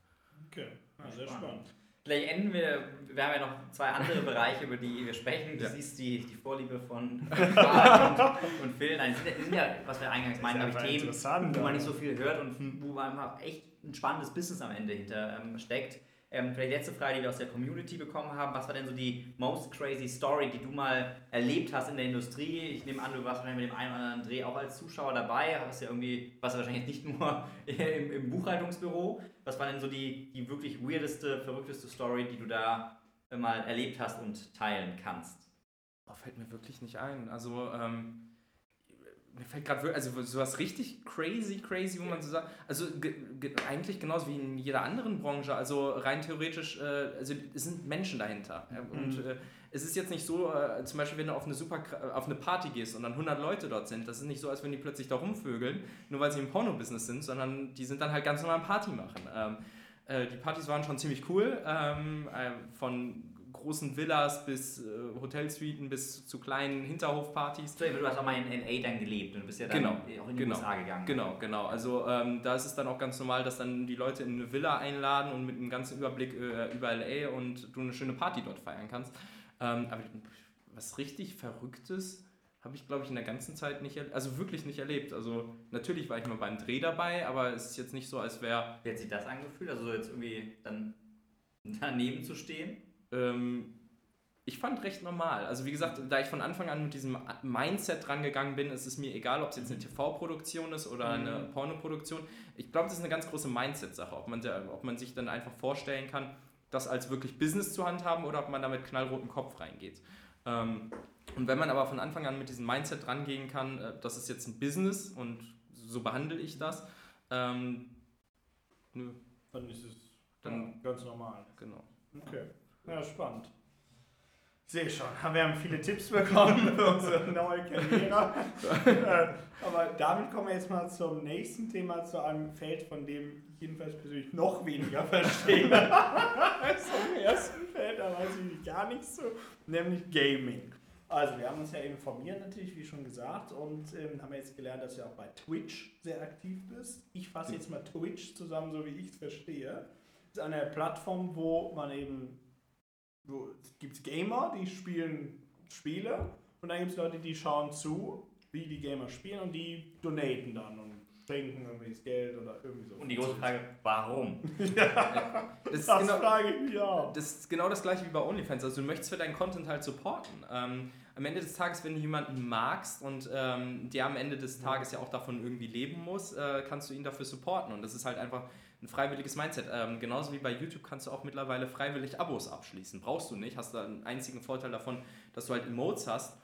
Okay, ja, sehr spannend. spannend. Vielleicht enden wir, wir haben ja noch zwei andere Bereiche, über die wir sprechen. Du ja. siehst die, die Vorliebe von und, und Phil. Nein, die sind ja, was wir eingangs meinen, glaube ich, Themen, wo man nicht so viel hört und wo man echt ein spannendes Business am Ende hinter ähm, steckt. Ähm, vielleicht letzte Frage, die wir aus der Community bekommen haben. Was war denn so die most crazy Story, die du mal erlebt hast in der Industrie? Ich nehme an, du warst wahrscheinlich mit dem einen oder anderen Dreh auch als Zuschauer dabei. Hast ja irgendwie, warst ja wahrscheinlich nicht nur im, im, Buchhaltungsbüro. Was war denn so die, die wirklich weirdeste, verrückteste Story, die du da mal erlebt hast und teilen kannst? Oh, fällt mir wirklich nicht ein. Also, ähm, mir fällt gerade also sowas richtig crazy, crazy, wo man so sagt, also ge, ge, eigentlich genauso wie in jeder anderen Branche, also rein theoretisch, äh, also es sind Menschen dahinter. Ja, und äh, es ist jetzt nicht so, äh, zum Beispiel, wenn du auf eine, super, auf eine Party gehst und dann 100 Leute dort sind, das ist nicht so, als wenn die plötzlich da rumvögeln, nur weil sie im Porno-Business sind, sondern die sind dann halt ganz normal Party machen. Ähm, äh, die Partys waren schon ziemlich cool, ähm, äh, von großen Villas bis äh, Hotelsuiten bis zu kleinen Hinterhofpartys. So, du hast auch mal in LA dann gelebt und bist ja dann genau, auch in die genau, USA gegangen. Genau, genau. Also ähm, da ist es dann auch ganz normal, dass dann die Leute in eine Villa einladen und mit einem ganzen Überblick äh, über LA und du eine schöne Party dort feiern kannst. Ähm, aber was richtig Verrücktes habe ich, glaube ich, in der ganzen Zeit nicht, also wirklich nicht erlebt. Also natürlich war ich mal beim Dreh dabei, aber es ist jetzt nicht so, als wäre... Wie hat sich das angefühlt? Also jetzt irgendwie dann daneben zu stehen? Ähm, ich fand recht normal. Also wie gesagt, da ich von Anfang an mit diesem Mindset rangegangen bin, ist es mir egal, ob es jetzt eine TV-Produktion ist oder eine mhm. Pornoproduktion. Ich glaube, das ist eine ganz große Mindset-Sache, ob man, ob man sich dann einfach vorstellen kann, das als wirklich Business zu handhaben oder ob man da mit knallrotem Kopf reingeht. Ähm, und wenn man aber von Anfang an mit diesem Mindset rangehen kann, äh, das ist jetzt ein Business und so behandle ich das, ähm, nö. Dann ist es dann ganz normal. Genau. Okay. Ja, spannend. Ich sehe schon, wir haben viele Tipps bekommen für unsere neue Karriere. Äh, aber damit kommen wir jetzt mal zum nächsten Thema, zu einem Feld, von dem ich jedenfalls persönlich noch weniger verstehe als zum ersten Feld, da weiß ich gar nichts so, nämlich Gaming. Also, wir haben uns ja informiert natürlich, wie schon gesagt, und ähm, haben jetzt gelernt, dass du auch bei Twitch sehr aktiv bist. Ich fasse jetzt mal Twitch zusammen, so wie ich es verstehe. Das ist eine Plattform, wo man eben so, es gibt Gamer, die spielen Spiele und dann gibt es Leute, die schauen zu, wie die Gamer spielen und die donaten dann und schenken irgendwie das Geld oder irgendwie so. Und die große Frage, warum? ja, das, das genau, frage ich mich auch. Das ist genau das gleiche wie bei OnlyFans. Also du möchtest für deinen Content halt supporten. Ähm, am Ende des Tages, wenn du jemanden magst und ähm, der am Ende des Tages ja auch davon irgendwie leben muss, äh, kannst du ihn dafür supporten. Und das ist halt einfach ein freiwilliges Mindset. Ähm, genauso wie bei YouTube kannst du auch mittlerweile freiwillig Abos abschließen. Brauchst du nicht, hast da einen einzigen Vorteil davon, dass du halt Emotes hast,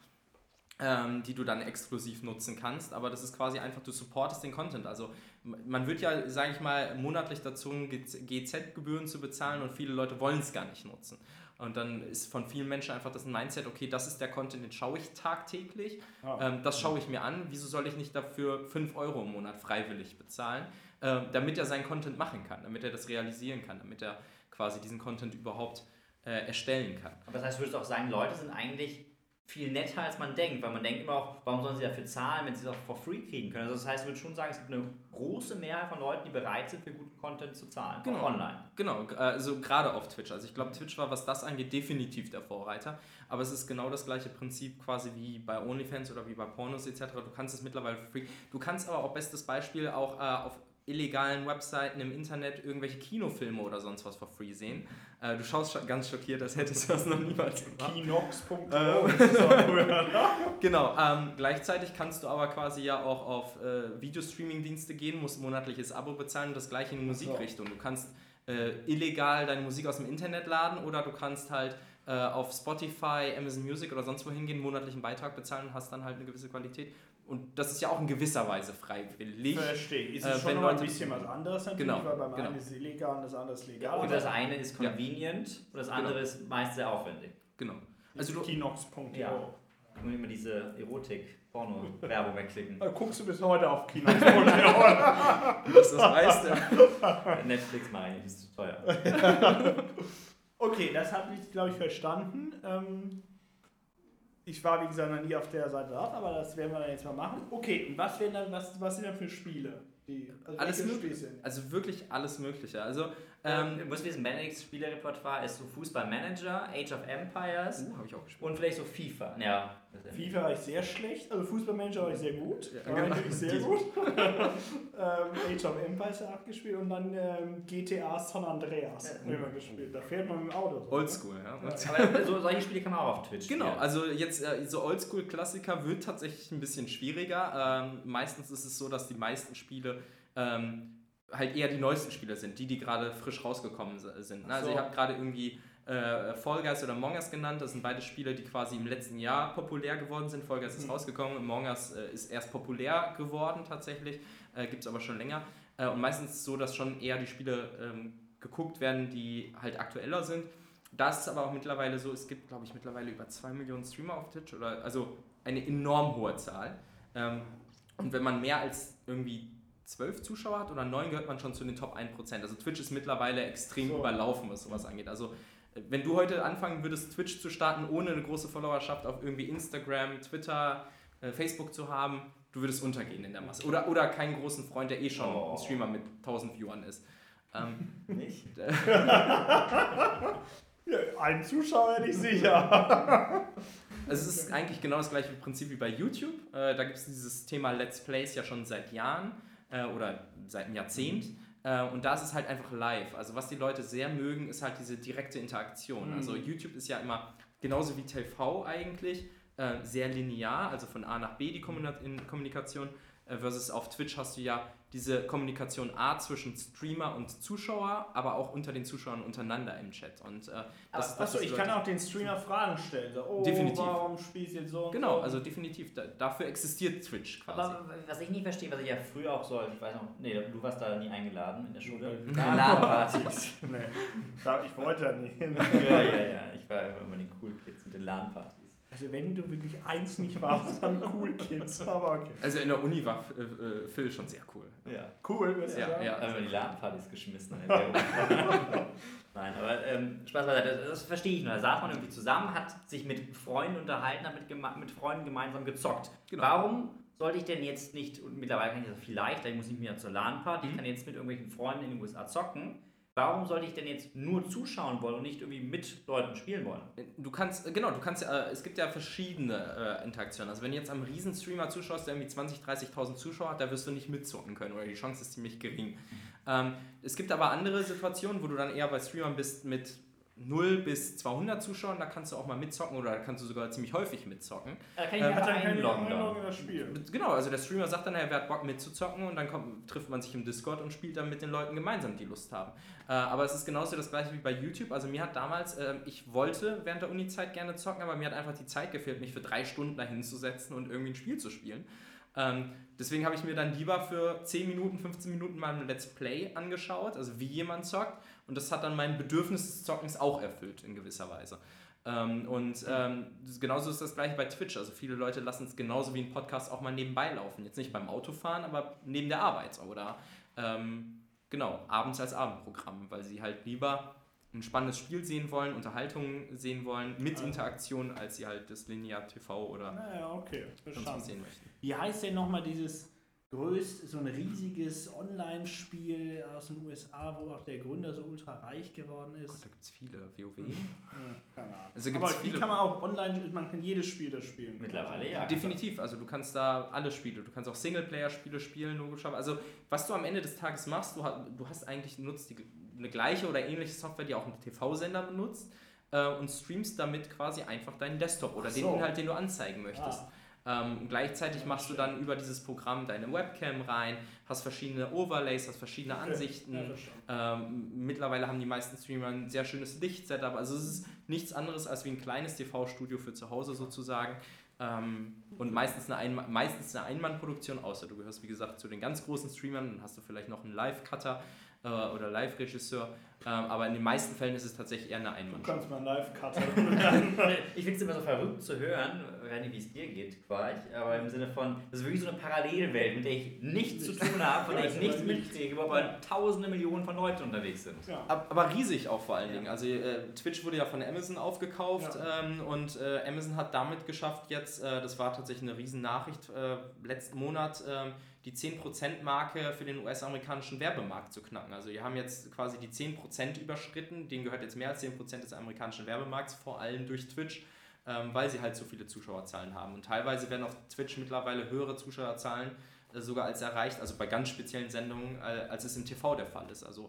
ähm, die du dann exklusiv nutzen kannst. Aber das ist quasi einfach, du supportest den Content. Also man wird ja, sage ich mal, monatlich dazu GZ-Gebühren zu bezahlen und viele Leute wollen es gar nicht nutzen. Und dann ist von vielen Menschen einfach das ein Mindset, okay, das ist der Content, den schaue ich tagtäglich, ah. ähm, das schaue ich mir an, wieso soll ich nicht dafür 5 Euro im Monat freiwillig bezahlen? Äh, damit er seinen Content machen kann, damit er das realisieren kann, damit er quasi diesen Content überhaupt äh, erstellen kann. Aber das heißt, würdest du auch sagen, Leute sind eigentlich viel netter, als man denkt, weil man denkt immer auch, warum sollen sie dafür zahlen, wenn sie es auch for free kriegen können. Also das heißt, ich würde schon sagen, es gibt eine große Mehrheit von Leuten, die bereit sind, für guten Content zu zahlen, genau. online. Genau, also gerade auf Twitch. Also ich glaube, Twitch war, was das angeht, definitiv der Vorreiter. Aber es ist genau das gleiche Prinzip quasi wie bei OnlyFans oder wie bei Pornos etc. Du kannst es mittlerweile für free. Du kannst aber auch bestes Beispiel auch äh, auf illegalen Webseiten im Internet irgendwelche Kinofilme oder sonst was for free sehen. Äh, du schaust ganz schockiert, als hättest du das noch niemals gemacht. Kinox.com. Ähm, genau. Ähm, gleichzeitig kannst du aber quasi ja auch auf äh, Videostreaming-Dienste gehen, musst monatliches Abo bezahlen und das gleiche in Musikrichtung. Du kannst äh, illegal deine Musik aus dem Internet laden oder du kannst halt äh, auf Spotify, Amazon Music oder sonst wo hingehen, monatlichen Beitrag bezahlen und hast dann halt eine gewisse Qualität. Und das ist ja auch in gewisser Weise freiwillig. Verstehe. Ist es äh, schon noch ein bisschen was anderes natürlich, genau, weil beim genau. einen ist illegal und das andere ist legal. und das eine ist convenient ja. und das andere genau. ist meist sehr aufwendig. Genau. Also du, Kinox.io. Ja. Ich muss immer diese Erotik-Porno-Werbung wegklicken. Also guckst du bis heute auf Kinox.io? das weißt du. Netflix meine ich, ist zu teuer. okay, das habe ich, glaube ich, verstanden. Ähm, ich war, wie gesagt, noch nie auf der Seite drauf, aber das werden wir dann jetzt mal machen. Okay, und was, werden dann, was, was sind dann für Spiele? Die, also alles mögliche. Also wirklich alles Mögliche. Also ähm, du musst wissen, Benedicts Spielerepertoire ist so Fußballmanager, Age of Empires uh, ich auch gespielt. und vielleicht so FIFA. Ja, FIFA war ich sehr schlecht, also Fußballmanager war ich sehr gut. Ja, war genau. wirklich sehr gut. ähm, Age of Empires habe ich gespielt und dann ähm, GTA San Andreas ja. immer gespielt. Da fährt man mit dem Auto. So, Oldschool, ne? ja. ja. Aber so, solche Spiele kann man auch auf Twitch Genau, spielen. also jetzt äh, so Oldschool-Klassiker wird tatsächlich ein bisschen schwieriger. Ähm, meistens ist es so, dass die meisten Spiele ähm, halt eher die neuesten Spiele sind, die, die gerade frisch rausgekommen sind. Ne? Also so. ich habe gerade irgendwie äh, Fall Guys oder Among Us genannt. Das sind beide Spiele, die quasi im letzten Jahr populär geworden sind. Fall Guys ist Mhm. rausgekommen, Among Us äh, ist erst populär geworden tatsächlich, äh, gibt es aber schon länger. Äh, und meistens so, dass schon eher die Spiele ähm, geguckt werden, die halt aktueller sind. Da ist aber auch mittlerweile so, es gibt, glaube ich, mittlerweile über 2 Millionen Streamer auf Twitch, oder also eine enorm hohe Zahl. Ähm, und wenn man mehr als irgendwie 12 Zuschauer hat oder 9, gehört man schon zu den Top 1%. Also Twitch ist mittlerweile extrem So. überlaufen, was sowas angeht. Also äh, wenn du heute anfangen würdest, Twitch zu starten, ohne eine große Followerschaft auf irgendwie Instagram, Twitter, äh, Facebook zu haben, du würdest untergehen in der Masse. Oder, oder keinen großen Freund, der eh schon Oh. ein Streamer mit 1000 Viewern ist. Ähm, Nicht? Ein Zuschauer hätte ich sicher. Also es ist eigentlich genau das gleiche Prinzip wie bei YouTube. Äh, da gibt es dieses Thema Let's Plays ja schon seit Jahren äh, oder seit einem Jahrzehnt. Äh, und da ist es halt einfach live. Also was die Leute sehr mögen, ist halt diese direkte Interaktion. Mhm. Also YouTube ist ja immer genauso wie TV eigentlich äh, sehr linear, also von A nach B die Kommunikation. Äh, versus auf Twitch hast du ja diese Kommunikation A zwischen Streamer und Zuschauer, aber auch unter den Zuschauern untereinander im Chat. Und äh, das, das Achso, ist ich kann auch den Streamer Fragen stellen. So, oh, Definitiv. warum spielst du jetzt so? und Genau, so? also definitiv. Da, dafür existiert Twitch quasi. Aber was ich nicht verstehe, was ich ja früher auch so, ich weiß noch, nee, du warst da nie eingeladen in der Schule. Ja. LAN-Partys. Nee, da, ich wollte ja nicht hin. ja, ja, ja, ich war immer die Cool Kids mit den LAN-Partys. Also wenn du wirklich eins nicht warst, dann cool Kids. Aber okay. Also in der Uni war äh, Phil schon sehr cool. Ja. Cool, würdest du Ja, sagen? ja. Wir die LAN-Partys geschmissen. Nein, aber ähm, Spaß beiseite, das, das verstehe ich nur. Da saß man irgendwie zusammen, hat sich mit Freunden unterhalten, hat mit, mit Freunden gemeinsam gezockt. Genau. Warum sollte ich denn jetzt nicht, und mittlerweile kann ich das viel leichter, ich muss nicht mehr zur LAN-Party, ich Mhm. kann jetzt mit irgendwelchen Freunden in den USA zocken. Warum sollte ich denn jetzt nur zuschauen wollen und nicht irgendwie mit Leuten spielen wollen? Du kannst, genau, du kannst, äh, es gibt ja verschiedene äh, Interaktionen. Also wenn du jetzt einem Riesenstreamer zuschaust, der irgendwie 20, 30.000 Zuschauer hat, da wirst du nicht mitzocken können oder die Chance ist ziemlich gering. Ähm, es gibt aber andere Situationen, wo du dann eher bei Streamern bist mit 0 bis 200 Zuschauern, da kannst du auch mal mitzocken oder da kannst du sogar ziemlich häufig mitzocken. Da kann ich Ähm, Hat dann einloggen. In das Spiel. Genau, also der Streamer sagt dann, er hat Bock mitzuzocken und dann kommt, trifft man sich im Discord und spielt dann mit den Leuten gemeinsam, die Lust haben. Äh, aber es ist genauso das gleiche wie bei YouTube. Also mir hat damals, äh, ich wollte während der Uni-Zeit gerne zocken, aber mir hat einfach die Zeit gefehlt, mich für drei Stunden dahin zu setzen und irgendwie ein Spiel zu spielen. Ähm, deswegen habe ich mir dann lieber für 10 Minuten, 15 Minuten mal ein Let's Play angeschaut, also wie jemand zockt. Und das hat dann mein Bedürfnis des Zockens auch erfüllt in gewisser Weise. Ähm, und ähm, genauso ist das gleiche bei Twitch. Also viele Leute lassen es genauso wie ein Podcast auch mal nebenbei laufen. Jetzt nicht beim Autofahren, aber neben der Arbeit oder ähm, genau, abends als Abendprogramm, weil sie halt lieber ein spannendes Spiel sehen wollen, Unterhaltung sehen wollen, mit Ja. Interaktion, als sie halt das Linear TV oder Naja, okay. sehen möchten. Wie heißt denn nochmal dieses größte, so ein riesiges Online-Spiel aus den USA, wo auch der Gründer so ultra reich geworden Gott, ist? da gibt es viele. WoW? Ja, keine Ahnung. Also gibt's Aber die viele- kann man auch online, man kann jedes Spiel da spielen. Mittlerweile, ja. Definitiv, also du kannst da alle Spiele, du kannst auch Singleplayer-Spiele spielen, logischerweise. Also was du am Ende des Tages machst, du, du hast eigentlich nutzt die, eine gleiche oder ähnliche Software, die auch ein TV-Sender benutzt äh, und streamst damit quasi einfach deinen Desktop oder Ach den so. Inhalt, den du anzeigen möchtest. Ah. Ähm, gleichzeitig machst du dann über dieses Programm deine Webcam rein, hast verschiedene Overlays, hast verschiedene. Ansichten. Ja. Ähm, mittlerweile haben die meisten Streamer ein sehr schönes Lichtsetup. Also es ist nichts anderes als wie ein kleines TV-Studio für zu Hause sozusagen. Ähm, und meistens eine, Einma meistens eine Einmannproduktion, außer du gehörst wie gesagt zu den ganz großen Streamern, dann hast du vielleicht noch einen Live-Cutter äh, oder Live-Regisseur. Ähm, aber in den meisten Fällen ist es tatsächlich eher eine Du Einmann. kannst mal Live-Cutter. Ich finde es immer so verrückt zu hören, ich weiß nicht, wie es dir geht, Quark, aber im Sinne von, das ist wirklich so eine Parallelwelt, mit der ich nichts zu tun habe, von der ich nichts mitkriege, wo aber tausende Millionen von Leuten unterwegs sind. ja. Ab- Aber riesig auch vor allen Ja. Dingen. Also äh, Twitch wurde ja von Amazon aufgekauft ähm, und äh, Amazon hat damit geschafft jetzt, äh, das war tatsächlich eine Riesennachricht, äh, letzten Monat äh, die 10%-Marke für den US-amerikanischen Werbemarkt zu knacken. Also die haben jetzt quasi die 10% überschritten, denen gehört jetzt mehr als 10% des amerikanischen Werbemarkts, vor allem durch Twitch, ähm, weil sie halt so viele Zuschauerzahlen haben. Und teilweise werden auf Twitch mittlerweile höhere Zuschauerzahlen äh, sogar als erreicht, also bei ganz speziellen Sendungen, äh, als es im TV der Fall ist. Also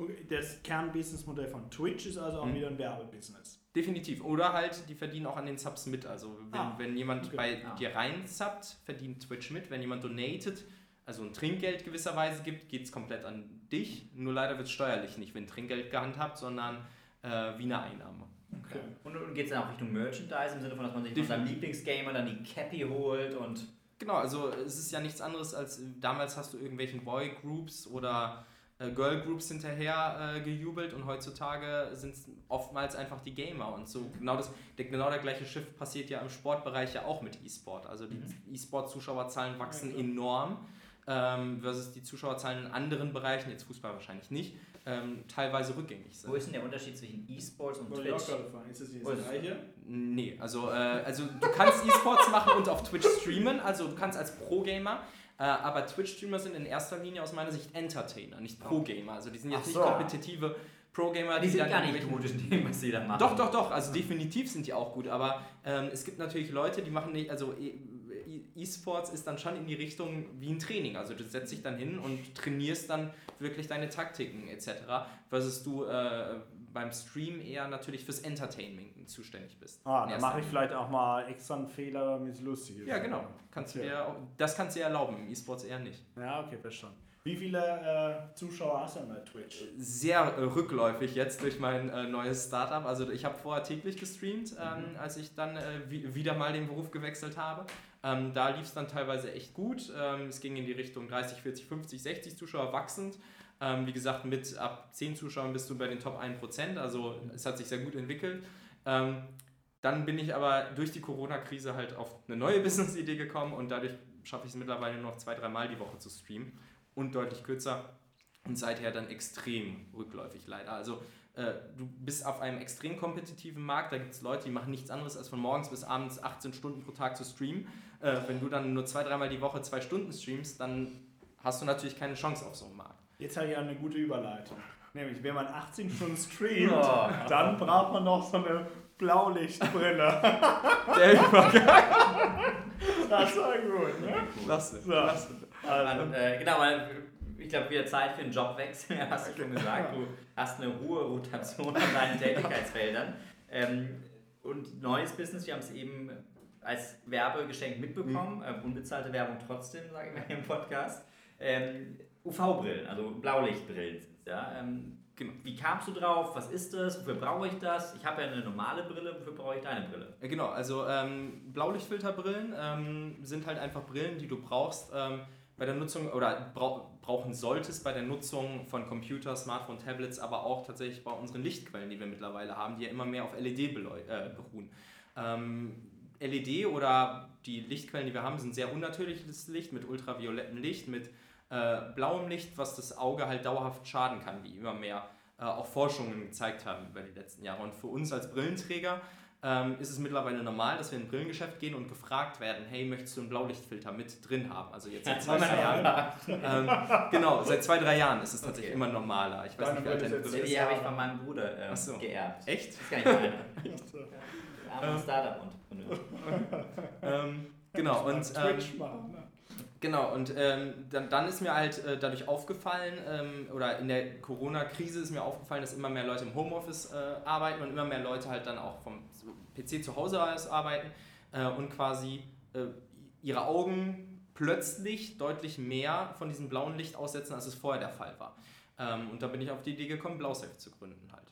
Okay, Das Kernbusinessmodell von Twitch ist also auch Mhm. wieder ein Werbebusiness. Definitiv. Oder halt, die verdienen auch an den Subs mit. Also wenn, Ah, wenn jemand okay. bei Ah. dir rein subbt, verdient Twitch mit. Wenn jemand donated, also ein Trinkgeld gewisserweise gibt, geht es komplett an dich. Nur leider wird es steuerlich nicht wie ein Trinkgeld gehandhabt, sondern äh, wie eine Einnahme. Okay. Und, und geht es dann auch Richtung Merchandise im Sinne von, dass man sich von seinem Lieblingsgamer dann die Cappy holt und. Genau, also es ist ja nichts anderes als damals hast du irgendwelchen Boy-Groups oder äh, Girl-Groups hinterher äh, gejubelt und heutzutage sind es oftmals einfach die Gamer und so genau das der, genau der gleiche Shift passiert ja im Sportbereich ja auch mit E-Sport. Also die mhm. E-Sport-Zuschauerzahlen wachsen ja, enorm ähm, versus die Zuschauerzahlen in anderen Bereichen, jetzt Fußball wahrscheinlich nicht, ähm, teilweise rückgängig sind. Wo ist denn der Unterschied zwischen E-Sports und Twitch? Ist das das gleiche? Nee, also, äh, also du kannst E-Sports machen und auf Twitch streamen, also du kannst als Pro-Gamer, äh, aber Twitch-Streamer sind in erster Linie aus meiner Sicht Entertainer, nicht Pro-Gamer. Also die sind jetzt so. nicht kompetitive Pro-Gamer. Die, die sind gar nicht gut in dem, was sie da machen. Doch, doch, doch, also definitiv sind die auch gut, aber ähm, es gibt natürlich Leute, die machen nicht, also e, E-Sports ist dann schon in die Richtung wie ein Training. Also du setzt dich dann hin und trainierst dann wirklich deine Taktiken etc. Versus du äh, beim Stream eher natürlich fürs Entertainment zuständig bist. Ah, dann mache ich vielleicht auch mal extra einen Fehler, damit es lustig ist. Ja, genau. Kannst okay. du dir, das kannst du dir erlauben, im E-Sports eher nicht. Ja, okay, verstanden. Wie viele äh, Zuschauer hast du bei Twitch? Sehr äh, rückläufig jetzt durch mein äh, neues Startup. Also ich habe vorher täglich gestreamt, ähm, mhm. als ich dann äh, wieder mal den Beruf gewechselt habe. Ähm, da lief es dann teilweise echt gut. Ähm, es ging in die Richtung 30, 40, 50, 60 Zuschauer wachsend. Ähm, wie gesagt, mit ab 10 Zuschauern bist du bei den Top 1%. Also es hat sich sehr gut entwickelt. Ähm, dann bin ich aber durch die Corona-Krise halt auf eine neue Business-Idee gekommen und dadurch schaffe ich es mittlerweile noch zwei, dreimal die Woche zu streamen und deutlich kürzer und seither dann extrem rückläufig leider. Also äh, du bist auf einem extrem kompetitiven Markt, da gibt es Leute, die machen nichts anderes als von morgens bis abends 18 Stunden pro Tag zu streamen. Äh, wenn du dann nur zwei, dreimal die Woche zwei Stunden streamst, dann hast du natürlich keine Chance auf so einem Markt. Jetzt habe ich eine gute Überleitung. Nämlich, wenn man 18 Stunden streamt, oh. dann braucht man noch so eine Blaulichtbrille. Der Übergang. Das war gut, ne? Klasse, so. klasse. Also, äh, genau, weil ich glaube, wieder Zeit für einen Jobwechsel, hast du schon gesagt. Du hast eine hohe Rotation an deinen Tätigkeitsfeldern. Ähm, und neues Business, wir haben es eben als Werbegeschenk mitbekommen, mhm. äh, unbezahlte Werbung trotzdem, sage ich mal im Podcast. Ähm, UV-Brillen, also Blaulichtbrillen. Ja? Ähm, genau. Wie kamst du drauf? Was ist das? Wofür brauche ich das? Ich habe ja eine normale Brille, wofür brauche ich deine Brille? Genau, also ähm, Blaulichtfilterbrillen ähm, sind halt einfach Brillen, die du brauchst ähm, bei der Nutzung oder brauch, brauchen solltest bei der Nutzung von Computer, Smartphone, Tablets, aber auch tatsächlich bei unseren Lichtquellen, die wir mittlerweile haben, die ja immer mehr auf LED äh, beruhen. Ähm, LED oder die Lichtquellen, die wir haben, sind sehr unnatürliches Licht mit ultraviolettem Licht, mit äh, blauem Licht, was das Auge halt dauerhaft schaden kann, wie immer mehr äh, auch Forschungen gezeigt haben über die letzten Jahre. Und für uns als Brillenträger ähm, ist es mittlerweile normal, dass wir in ein Brillengeschäft gehen und gefragt werden, hey, möchtest du einen Blaulichtfilter mit drin haben? Also jetzt seit zwei, drei Jahren. ähm, genau, seit zwei, drei Jahren ist es tatsächlich okay. immer normaler. Ich weiß nicht, wie alt dein Bruder ist. Die habe ich von meinem Bruder ähm, so. geerbt. Echt? Das kann ich meine. Armer Startup-Entrepreneur. Ähm, genau, und... Ähm, ne? Genau, und ähm, dann, dann ist mir halt äh, dadurch aufgefallen, ähm, oder in der Corona-Krise ist mir aufgefallen, dass immer mehr Leute im Homeoffice äh, arbeiten und immer mehr Leute halt dann auch vom PC zu Hause aus arbeiten äh, und quasi äh, ihre Augen plötzlich deutlich mehr von diesem blauen Licht aussetzen, als es vorher der Fall war. Ähm, und da bin ich auf die Idee gekommen, Blausafe zu gründen halt.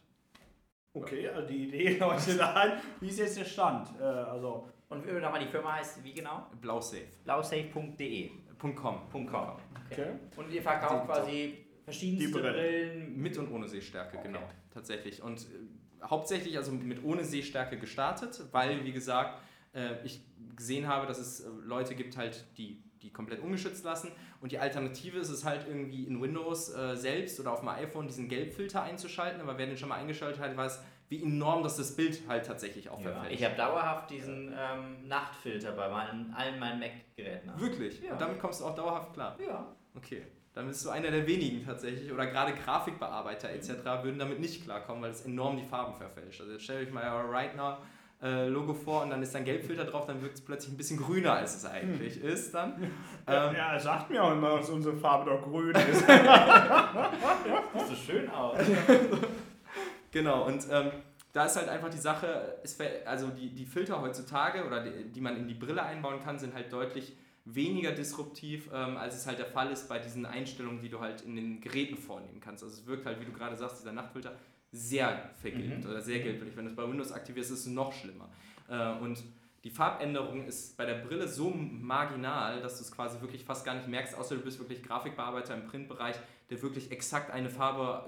Okay, also die Idee leuchtet ein. Wie ist jetzt der Stand? Äh, also und nochmal die Firma heißt wie genau? Blausafe. Blausafe.de. .com. .com. Okay. okay. Und ihr verkauft quasi verschiedenste Brillen. Mit und ohne Sehstärke, okay. genau. Tatsächlich. Und äh, hauptsächlich also mit ohne Sehstärke gestartet, weil, wie gesagt, äh, ich gesehen habe, dass es äh, Leute gibt halt, die die komplett ungeschützt lassen. Und die Alternative ist es halt irgendwie in Windows äh, selbst oder auf dem iPhone diesen Gelbfilter einzuschalten. Aber wer den schon mal eingeschaltet hat, weiß, wie enorm das das Bild halt tatsächlich auch ja, verfälscht. Ich habe dauerhaft diesen ähm, Nachtfilter bei meinen, allen meinen Mac-Geräten. Wirklich? Ja. Und damit kommst du auch dauerhaft klar? Ja. Okay. Dann bist du einer der wenigen tatsächlich. Oder gerade Grafikbearbeiter etc. würden damit nicht klarkommen, weil es enorm die Farben verfälscht. Also jetzt stell euch mal Right Now äh, Logo vor und dann ist da ein Gelbfilter drauf, dann wirkt es plötzlich ein bisschen grüner, als es eigentlich hm. ist dann. Ja, ähm, ja, er sagt mir auch immer, dass unsere Farbe doch grün ist. Sieht so schön aus. Genau, und ähm, da ist halt einfach die Sache, also die, die Filter heutzutage oder die, die man in die Brille einbauen kann, sind halt deutlich weniger disruptiv, ähm, als es halt der Fall ist bei diesen Einstellungen, die du halt in den Geräten vornehmen kannst. Also es wirkt halt, wie du gerade sagst, dieser Nachtfilter sehr vergilbt Mhm. oder sehr gelblich. Wenn du es bei Windows aktivierst, ist es noch schlimmer. Äh, und die Farbänderung ist bei der Brille so marginal, dass du es quasi wirklich fast gar nicht merkst, außer du bist wirklich Grafikbearbeiter im Printbereich, der wirklich exakt eine Farbe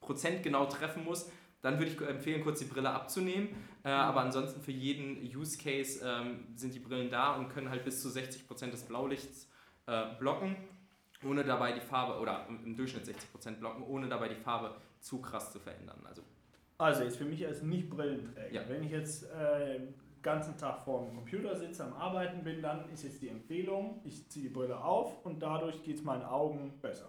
prozentgenau treffen muss. Dann würde ich empfehlen, kurz die Brille abzunehmen. Äh, aber ansonsten für jeden Use Case ähm, sind die Brillen da und können halt bis zu 60% des Blaulichts äh, blocken, ohne dabei die Farbe, oder im im Durchschnitt 60% blocken, ohne dabei die Farbe zu krass zu verändern. Also Also jetzt für mich als Nicht-Brillenträger, Ja. wenn ich jetzt äh, den ganzen Tag vor dem Computer sitze, am Arbeiten bin, dann ist jetzt die Empfehlung, ich ziehe die Brille auf und dadurch geht es meinen Augen besser.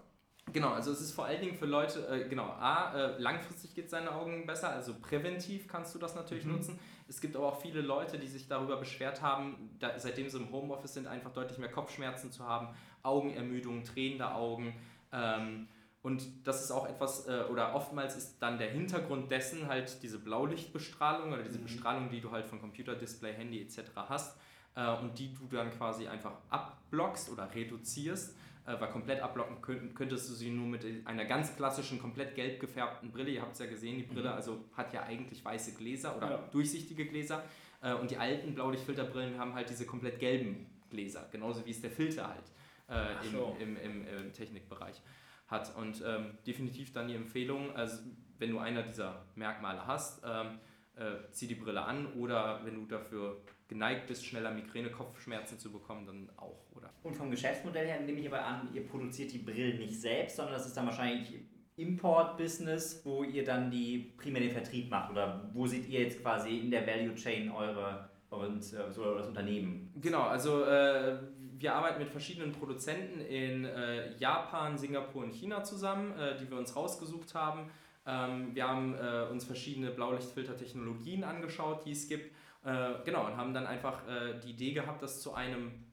Genau, also es ist vor allen Dingen für Leute, äh, genau, A, äh, langfristig geht es deinen Augen besser, also präventiv kannst du das natürlich Mhm. nutzen. Es gibt aber auch viele Leute, die sich darüber beschwert haben, da, seitdem sie im Homeoffice sind, einfach deutlich mehr Kopfschmerzen zu haben, Augenermüdung, tränende Augen. Ähm, und das ist auch etwas, äh, oder oftmals ist dann der Hintergrund dessen halt diese Blaulichtbestrahlung oder diese Mhm. Bestrahlung, die du halt von Computer, Display, Handy etc. hast äh, und die du dann quasi einfach abblockst oder reduzierst äh, weil komplett abblocken könnt, könntest du sie nur mit einer ganz klassischen, komplett gelb gefärbten Brille. Ihr habt es ja gesehen, die Brille Mhm. also hat ja eigentlich weiße Gläser oder Ja. durchsichtige Gläser. Äh, und die alten Blaulichtfilterbrillen haben halt diese komplett gelben Gläser, genauso wie es der Filter halt äh, Ach im, so. im, im, im Technikbereich hat. Und ähm, definitiv dann die Empfehlung, also wenn du einer dieser Merkmale hast, ähm, äh, zieh die Brille an oder wenn du dafür geneigt bist, schneller Migräne, Kopfschmerzen zu bekommen, dann auch, oder? Und vom Geschäftsmodell her nehme ich aber an, ihr produziert die Brillen nicht selbst, sondern das ist dann wahrscheinlich Import-Business, wo ihr dann die primär den Vertrieb macht. Oder wo seht ihr jetzt quasi in der Value Chain eure, äh, so das Unternehmen? Genau, also äh, wir arbeiten mit verschiedenen Produzenten in äh, Japan, Singapur und China zusammen, äh, die wir uns rausgesucht haben. Ähm, wir haben äh, uns verschiedene Blaulichtfilter-Technologien angeschaut, die es gibt. Äh, genau, und haben dann einfach äh, die Idee gehabt, das zu einem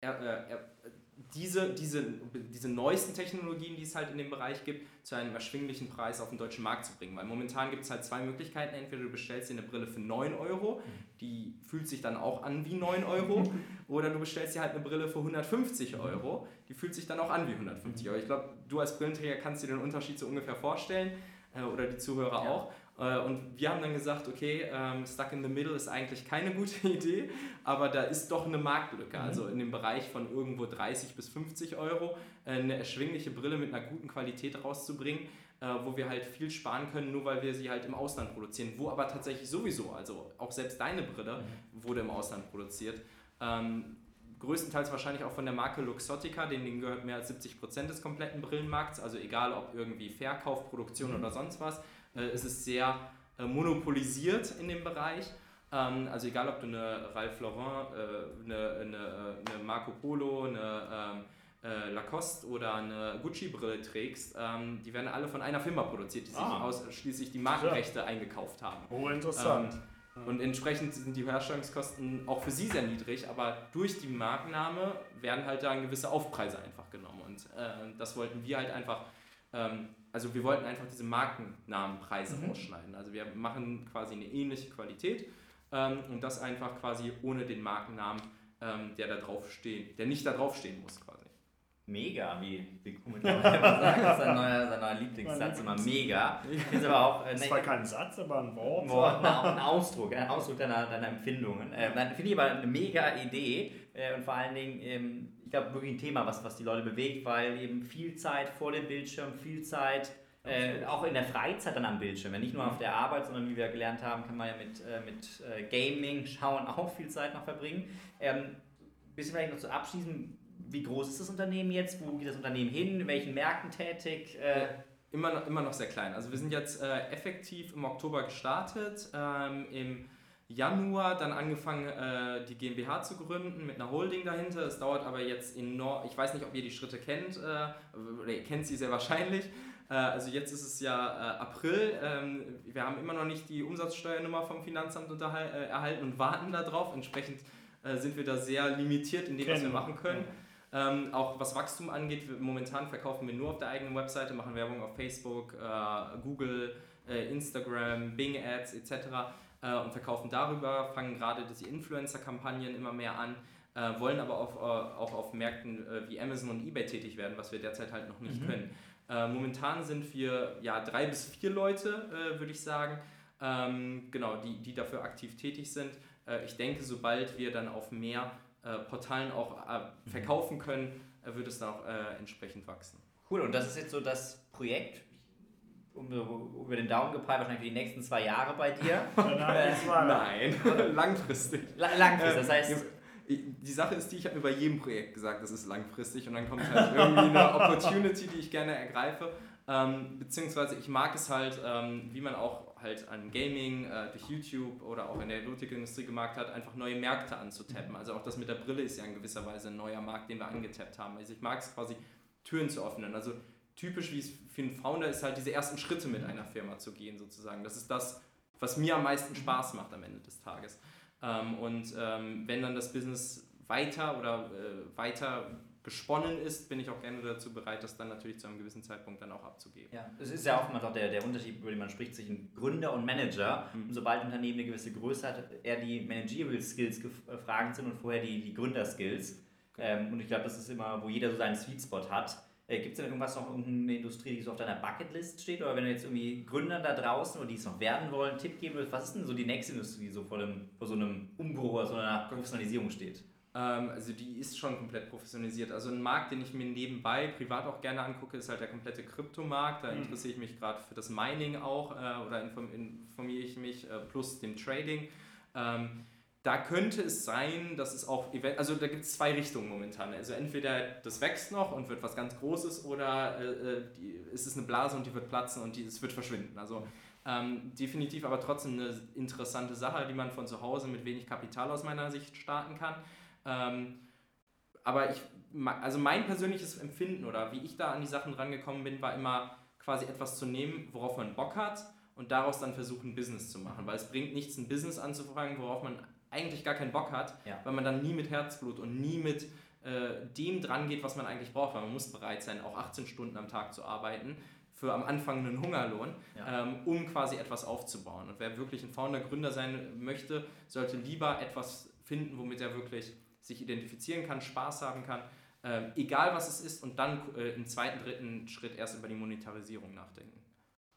äh, diese, diese, diese neuesten Technologien, die es halt in dem Bereich gibt, zu einem erschwinglichen Preis auf den deutschen Markt zu bringen. Weil momentan gibt es halt zwei Möglichkeiten. Entweder du bestellst dir eine Brille für 9 Euro, die fühlt sich dann auch an wie 9 Euro, oder du bestellst dir halt eine Brille für 150 Euro, die fühlt sich dann auch an wie 150 Euro. Ich glaube, du als Brillenträger kannst dir den Unterschied so ungefähr vorstellen, äh, oder die Zuhörer Ja. auch. Äh, Und wir haben dann gesagt, okay, ähm, Stuck in the Middle ist eigentlich keine gute Idee, aber da ist doch eine Marktlücke. Mhm. Also in dem Bereich von irgendwo 30 bis 50 Euro äh, eine erschwingliche Brille mit einer guten Qualität rauszubringen, äh, wo wir halt viel sparen können, nur weil wir sie halt im Ausland produzieren. Wo aber tatsächlich sowieso, also auch selbst deine Brille wurde im Ausland produziert. Ähm, größtenteils wahrscheinlich auch von der Marke Luxottica, denen, gehört mehr als 70% des kompletten Brillenmarkts. Also egal ob irgendwie Verkauf, Produktion oder sonst was, es ist sehr äh, monopolisiert in dem Bereich. Ähm, also egal ob du eine Ralph Lauren, äh, eine, eine, äh, eine Marco Polo, eine ähm, äh, Lacoste oder eine Gucci-Brille trägst, ähm, die werden alle von einer Firma produziert, die sich Ah. ausschließlich die Markenrechte eingekauft haben. Oh, interessant. Und entsprechend sind die Herstellungskosten auch für sie sehr niedrig, aber durch die Markenname werden halt dann gewisse Aufpreise einfach genommen. Und äh, das wollten wir halt einfach, also wir wollten einfach diese Markennamenpreise Mhm. rausschneiden. Also wir machen quasi eine ähnliche Qualität ähm, und das einfach quasi ohne den Markennamen, ähm, der da drauf steht, der nicht da drauf stehen muss quasi. Mega, wie, wie Kommentar immer sagt, das ist sein neuer, sein neuer Lieblingssatz, immer mega. Ich finde es aber auch äh, das war kein Satz, aber ein Wort. Wort, ein Ausdruck, ein Ausdruck deiner, deiner Empfindungen. Äh, Finde ich aber eine mega Idee äh, und vor allen Dingen, ähm, glaube, wirklich ein Thema, was, was die Leute bewegt, weil eben viel Zeit vor dem Bildschirm, viel Zeit äh, auch in der Freizeit dann am Bildschirm, ja, nicht nur auf der Arbeit, sondern wie wir gelernt haben, kann man ja mit, äh, mit äh, Gaming, Schauen auch viel Zeit noch verbringen. Ähm, bisschen vielleicht noch zu abschließen, wie groß ist das Unternehmen jetzt? Wo geht das Unternehmen hin? In welchen Märkten tätig? Äh, Immer noch, immer noch sehr klein. Also wir sind jetzt äh, effektiv im Oktober gestartet, ähm, im Januar dann angefangen, äh, die GmbH zu gründen mit einer Holding dahinter. Es dauert aber jetzt enorm, ich weiß nicht, ob ihr die Schritte kennt, äh, oder ihr kennt sie sehr wahrscheinlich. Äh, also jetzt ist es ja äh, April, ähm, wir haben immer noch nicht die Umsatzsteuernummer vom Finanzamt äh, erhalten und warten darauf. Entsprechend äh, sind wir da sehr limitiert in dem, was wir Kennen. machen können. Ähm, auch was Wachstum angeht, wir, momentan verkaufen wir nur auf der eigenen Webseite, machen Werbung auf Facebook, Google, Instagram, Bing Ads etc. Äh, und verkaufen darüber, fangen gerade die Influencer-Kampagnen immer mehr an. äh, wollen aber auf, äh, auch auf Märkten äh, wie Amazon und eBay tätig werden, was wir derzeit halt noch nicht mhm. können. Äh, momentan sind wir ja drei bis vier Leute, äh, würde ich sagen, ähm, genau, die, die dafür aktiv tätig sind. Ich denke, sobald wir dann auf mehr Portalen auch mhm. verkaufen können, wird es dann auch entsprechend wachsen. Cool, und das ist jetzt so das Projekt, um, über den Daumen gepeilt, wahrscheinlich für die nächsten zwei Jahre bei dir. Nein, langfristig. langfristig, das heißt die Sache ist die, ich habe mir bei jedem Projekt gesagt, das ist langfristig und dann kommt halt irgendwie eine Opportunity, die ich gerne ergreife. Ähm, beziehungsweise ich mag es halt, ähm, wie man auch halt an Gaming, äh, durch YouTube oder auch in der Erotikindustrie gemacht hat, einfach neue Märkte anzutappen. Also auch das mit der Brille ist ja in gewisser Weise ein neuer Markt, den wir angetappt haben. Also ich mag es quasi, Türen zu öffnen. Also typisch wie es für einen Founder ist halt diese ersten Schritte mit einer Firma zu gehen sozusagen. Das ist das, was mir am meisten Spaß macht am Ende des Tages. Ähm, und ähm, wenn dann das Business weiter oder äh, weiter gesponnen ist, bin ich auch gerne dazu bereit, das dann natürlich zu einem gewissen Zeitpunkt dann auch abzugeben. Ja, es ist ja oftmals auch der, der Unterschied, über den man spricht, zwischen Gründer und Manager. Mhm. Und sobald ein Unternehmen eine gewisse Größe hat, eher die Managerial Skills gefragt sind und vorher die, die Gründerskills. Okay. Ähm, und ich glaube, das ist immer, wo jeder so seinen Sweet Spot hat. Äh, Gibt es denn irgendwas noch, irgendeine Industrie, die so auf deiner Bucketlist steht? Oder wenn du jetzt irgendwie Gründer da draußen oder die es noch werden wollen, einen Tipp geben würdest, was ist denn so die nächste Industrie, die so vor, dem, vor so einem Umbruch oder so einer Professionalisierung steht? Ähm, also die ist schon komplett professionalisiert. Also ein Markt, den ich mir nebenbei privat auch gerne angucke, ist halt der komplette Kryptomarkt. Da mhm. interessiere ich mich gerade für das Mining auch äh, oder informiere ich mich äh, plus dem Trading. Ähm, da könnte es sein, dass es auch, also da gibt es zwei Richtungen momentan. Also entweder das wächst noch und wird was ganz Großes oder äh, äh, die, ist es eine Blase und die wird platzen und die, es wird verschwinden. Also ähm, definitiv aber trotzdem eine interessante Sache, die man von zu Hause mit wenig Kapital aus meiner Sicht starten kann. Ähm, aber ich, also mein persönliches Empfinden oder wie ich da an die Sachen rangekommen bin, war immer quasi etwas zu nehmen, worauf man Bock hat und daraus dann versuchen, ein Business zu machen. Weil es bringt nichts, ein Business anzufangen, worauf man eigentlich gar keinen Bock hat, ja. weil man dann nie mit Herzblut und nie mit äh, dem dran geht, was man eigentlich braucht, weil man muss bereit sein, auch 18 Stunden am Tag zu arbeiten für am Anfang einen Hungerlohn, ja. ähm, um quasi etwas aufzubauen. Und wer wirklich ein Founder, Gründer sein möchte, sollte lieber etwas finden, womit er wirklich sich identifizieren kann, Spaß haben kann, äh, egal was es ist, und dann äh, im zweiten, dritten Schritt erst über die Monetarisierung nachdenken.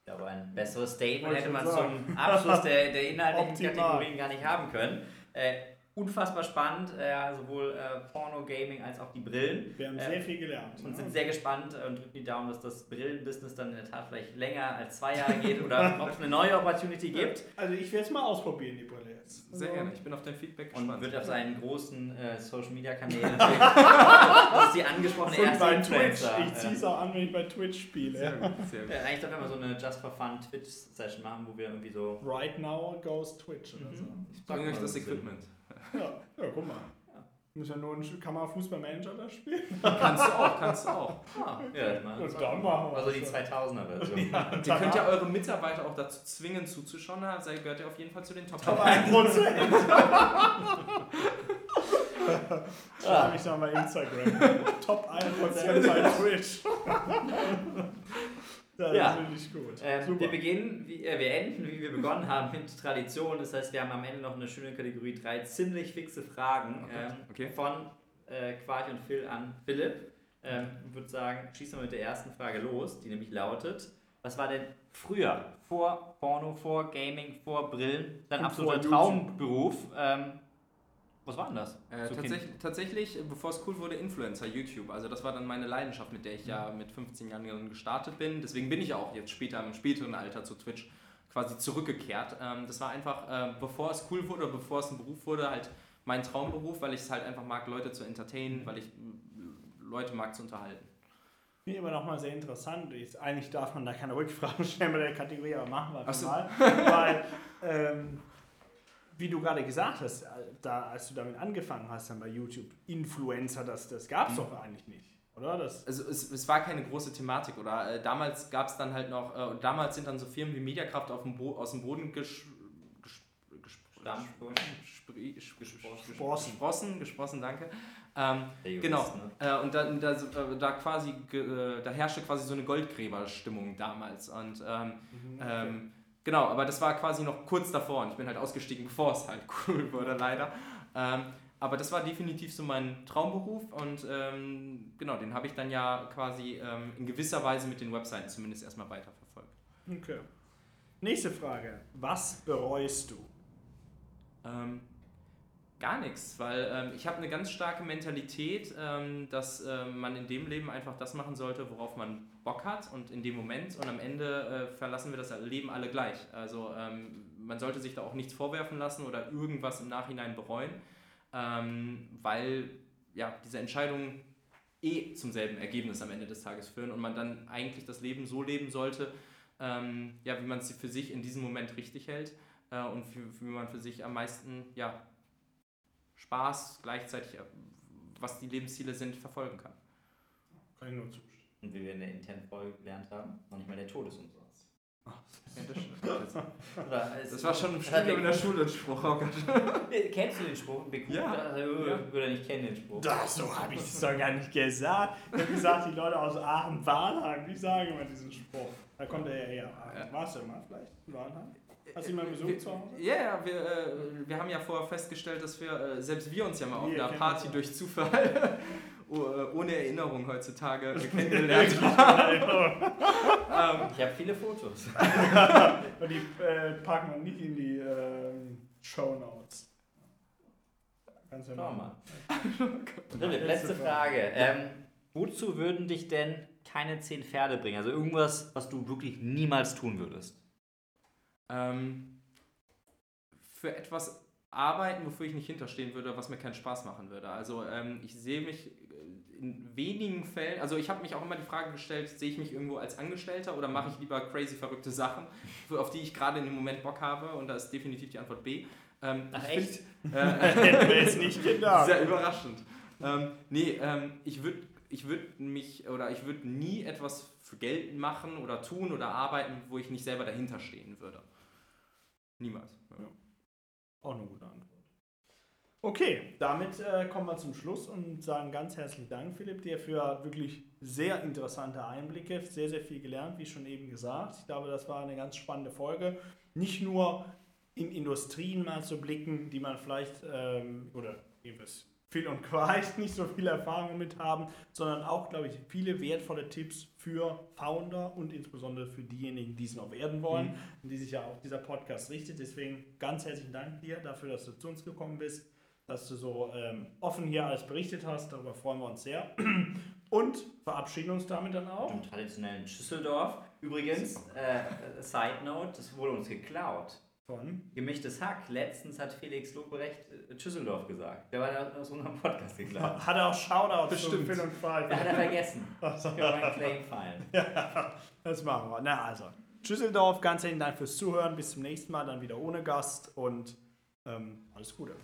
Ja, aber ein besseres Statement hätte man zum Abschluss der, der inhaltlichen Kategorien gar nicht haben können. Äh, unfassbar spannend, äh, sowohl äh, Porno, Gaming als auch die Brillen. Wir haben äh, sehr viel gelernt. Und sind sehr gespannt und drücken die Daumen, dass das Brillenbusiness dann in der Tat vielleicht länger als zwei Jahre geht oder ob es eine neue Opportunity gibt. Also ich werde es mal ausprobieren, die Brille jetzt. Sehr gerne, ich bin auf dein Feedback gespannt. Und wird auf seinen großen äh, Social Media Kanälen das ist die angesprochene und erste bei Twitch. Ich ziehe es auch an, wenn ich bei Twitch spiele. Sehr gut, sehr gut. eigentlich doch immer so eine Just for Fun Twitch-Session machen, wo wir irgendwie so... Right now goes Twitch oder mhm. so. Ich bringe euch das Equipment. Ja, ja guck mal. Muss ja nur ein, kann man Fußballmanager da spielen? Kannst du auch, kannst du auch. Ah, ja, dann machen wir Also die 2000er-Version. Ja, Ihr könnt ja eure Mitarbeiter auch dazu zwingen zuzuschauen, da gehört ihr auf jeden Fall zu den Top, Top 1%. Schreibe ich nochmal Instagram. Top 1% bei Twitch. Ja, ja. ich gut. Ähm, wir beginnen, wie, äh, wir enden, wie wir begonnen haben, mit Tradition. Das heißt, wir haben am Ende noch eine schöne Kategorie, drei ziemlich fixe Fragen okay. Ähm, okay. von äh, Quark und Phil an Philipp. Ähm, ich würde sagen, schießen wir mit der ersten Frage los, die nämlich lautet: Was war denn früher, vor Porno, vor Gaming, vor Brillen, dein absoluter Traumberuf? Ähm, was war denn das? Äh, so tatsächlich, tatsächlich, bevor es cool wurde, Influencer, YouTube. Also das war dann meine Leidenschaft, mit der ich ja mit 15 Jahren gestartet bin. Deswegen bin ich auch jetzt später im späteren Alter zu Twitch quasi zurückgekehrt. Ähm, das war einfach, äh, bevor es cool wurde, bevor es ein Beruf wurde, halt mein Traumberuf, weil ich es halt einfach mag, Leute zu entertainen, weil ich Leute mag zu unterhalten. Finde ich aber nochmal sehr interessant. Ich, eigentlich darf man da keine Rückfragen stellen bei der Kategorie, aber machen wir das mal. Weil ähm, wie du gerade gesagt hast, äh, da, als du damit angefangen hast, dann bei YouTube, Influencer, das, das gab es mhm. doch eigentlich nicht. Oder? Das also es, es war keine große Thematik, oder? Äh, damals gab es dann halt noch, äh, damals sind dann so Firmen wie Mediakraft auf dem Bo aus dem Boden gesch, gesprossen. gesprossen, gesprossen, danke. Ähm, genau. Ne? Äh, und da, da, äh, da quasi, äh, da herrschte quasi so eine Goldgräberstimmung damals. Und ähm, mhm, okay. ähm, Genau, aber das war quasi noch kurz davor und ich bin halt ausgestiegen, bevor es halt cool wurde, leider. Ähm, aber das war definitiv so mein Traumberuf und ähm, genau, den habe ich dann ja quasi ähm, in gewisser Weise mit den Webseiten zumindest erstmal weiterverfolgt. Okay. Nächste Frage. Was bereust du? Ähm, gar nichts, weil ähm, ich habe eine ganz starke Mentalität, ähm, dass ähm, man in dem Leben einfach das machen sollte, worauf man Bock hat und in dem Moment und am Ende äh, verlassen wir das Leben alle gleich. Also ähm, man sollte sich da auch nichts vorwerfen lassen oder irgendwas im Nachhinein bereuen, ähm, weil ja, diese Entscheidungen eh zum selben Ergebnis am Ende des Tages führen und man dann eigentlich das Leben so leben sollte, ähm, ja, wie man es für sich in diesem Moment richtig hält äh, und für, wie man für sich am meisten ja, Spaß gleichzeitig, äh, was die Lebensziele sind, verfolgen kann. Kann ich nur. Und wie wir in der internen Folge gelernt haben, noch nicht mal der Tod ist umsonst. Ja, das, Oder als- das war schon im Das Studium in der Schule ein Spruch. Oh Gott. Kennst du den Spruch? Beck- Ja. Also, Ja. Würde nicht kennen den Spruch. Das, so habe ich es doch gar nicht gesagt. Ich habe gesagt, die Leute aus Aachen, Warnheim, die sagen immer diesen Spruch. Da kommt er ja eher. Ja. Warst du mal vielleicht in Warnheim? Hast du ihn mal besucht zu Hause? Ja, ja, wir, äh, wir haben ja vorher festgestellt, dass wir, äh, selbst wir uns ja mal auf einer Party durch Zufall, oh, äh, ohne Erinnerung heutzutage, kennengelernt haben. ähm, Ich habe viele Fotos. Und die äh, packen wir nicht in die ähm, Show Notes. Schau machen. mal. Philipp, letzte Frage. Ähm, wozu würden dich denn keine zehn Pferde bringen? Also irgendwas, was du wirklich niemals tun würdest. ähm, für etwas arbeiten, wofür ich nicht hinterstehen würde, was mir keinen Spaß machen würde. Also ähm, ich sehe mich äh, in wenigen Fällen, also ich habe mich auch immer die Frage gestellt, sehe ich mich irgendwo als Angestellter oder mache ich lieber crazy verrückte Sachen, auf die ich gerade in dem Moment Bock habe? Und da ist definitiv die Antwort B. Ähm, Ach, echt? find, äh, jetzt nicht gedacht. Sehr überraschend. Ähm, nee, ähm, ich würde ich würd mich oder ich würde nie etwas für Geld machen oder tun oder arbeiten, wo ich nicht selber dahinter stehen würde. Niemals. Ja. Auch eine gute Antwort. Okay, damit äh, kommen wir zum Schluss und sagen ganz herzlichen Dank, Philipp, dir für wirklich sehr interessante Einblicke, sehr, sehr viel gelernt, wie schon eben gesagt. Ich glaube, das war eine ganz spannende Folge. Nicht nur in Industrien mal zu blicken, die man vielleicht, ähm, oder eben Phil und Quite nicht so viel Erfahrung mit haben, sondern auch, glaube ich, viele wertvolle Tipps für Founder und insbesondere für diejenigen, die es noch werden wollen, an die sich ja auch dieser Podcast richtet. Deswegen ganz herzlichen Dank dir dafür, dass du zu uns gekommen bist, dass du so ähm, offen hier alles berichtet hast. Darüber freuen wir uns sehr. Und verabschieden uns damit dann auch. Im traditionellen Schüsseldorf. Übrigens, äh, Side Note, das wurde uns geklaut. Von Gemischtes Hack. Letztens hat Felix Lobrecht äh, Schüsseldorf gesagt. Der war da aus unserem Podcast geklaut. Hat er auch Shoutouts Bestimmt. Phil und Da hat er vergessen. Können wir einen Claim fallen. Ja, das machen wir. Na also, Schüsseldorf, ganz herzlichen Dank fürs Zuhören. Bis zum nächsten Mal, dann wieder ohne Gast und ähm, alles Gute.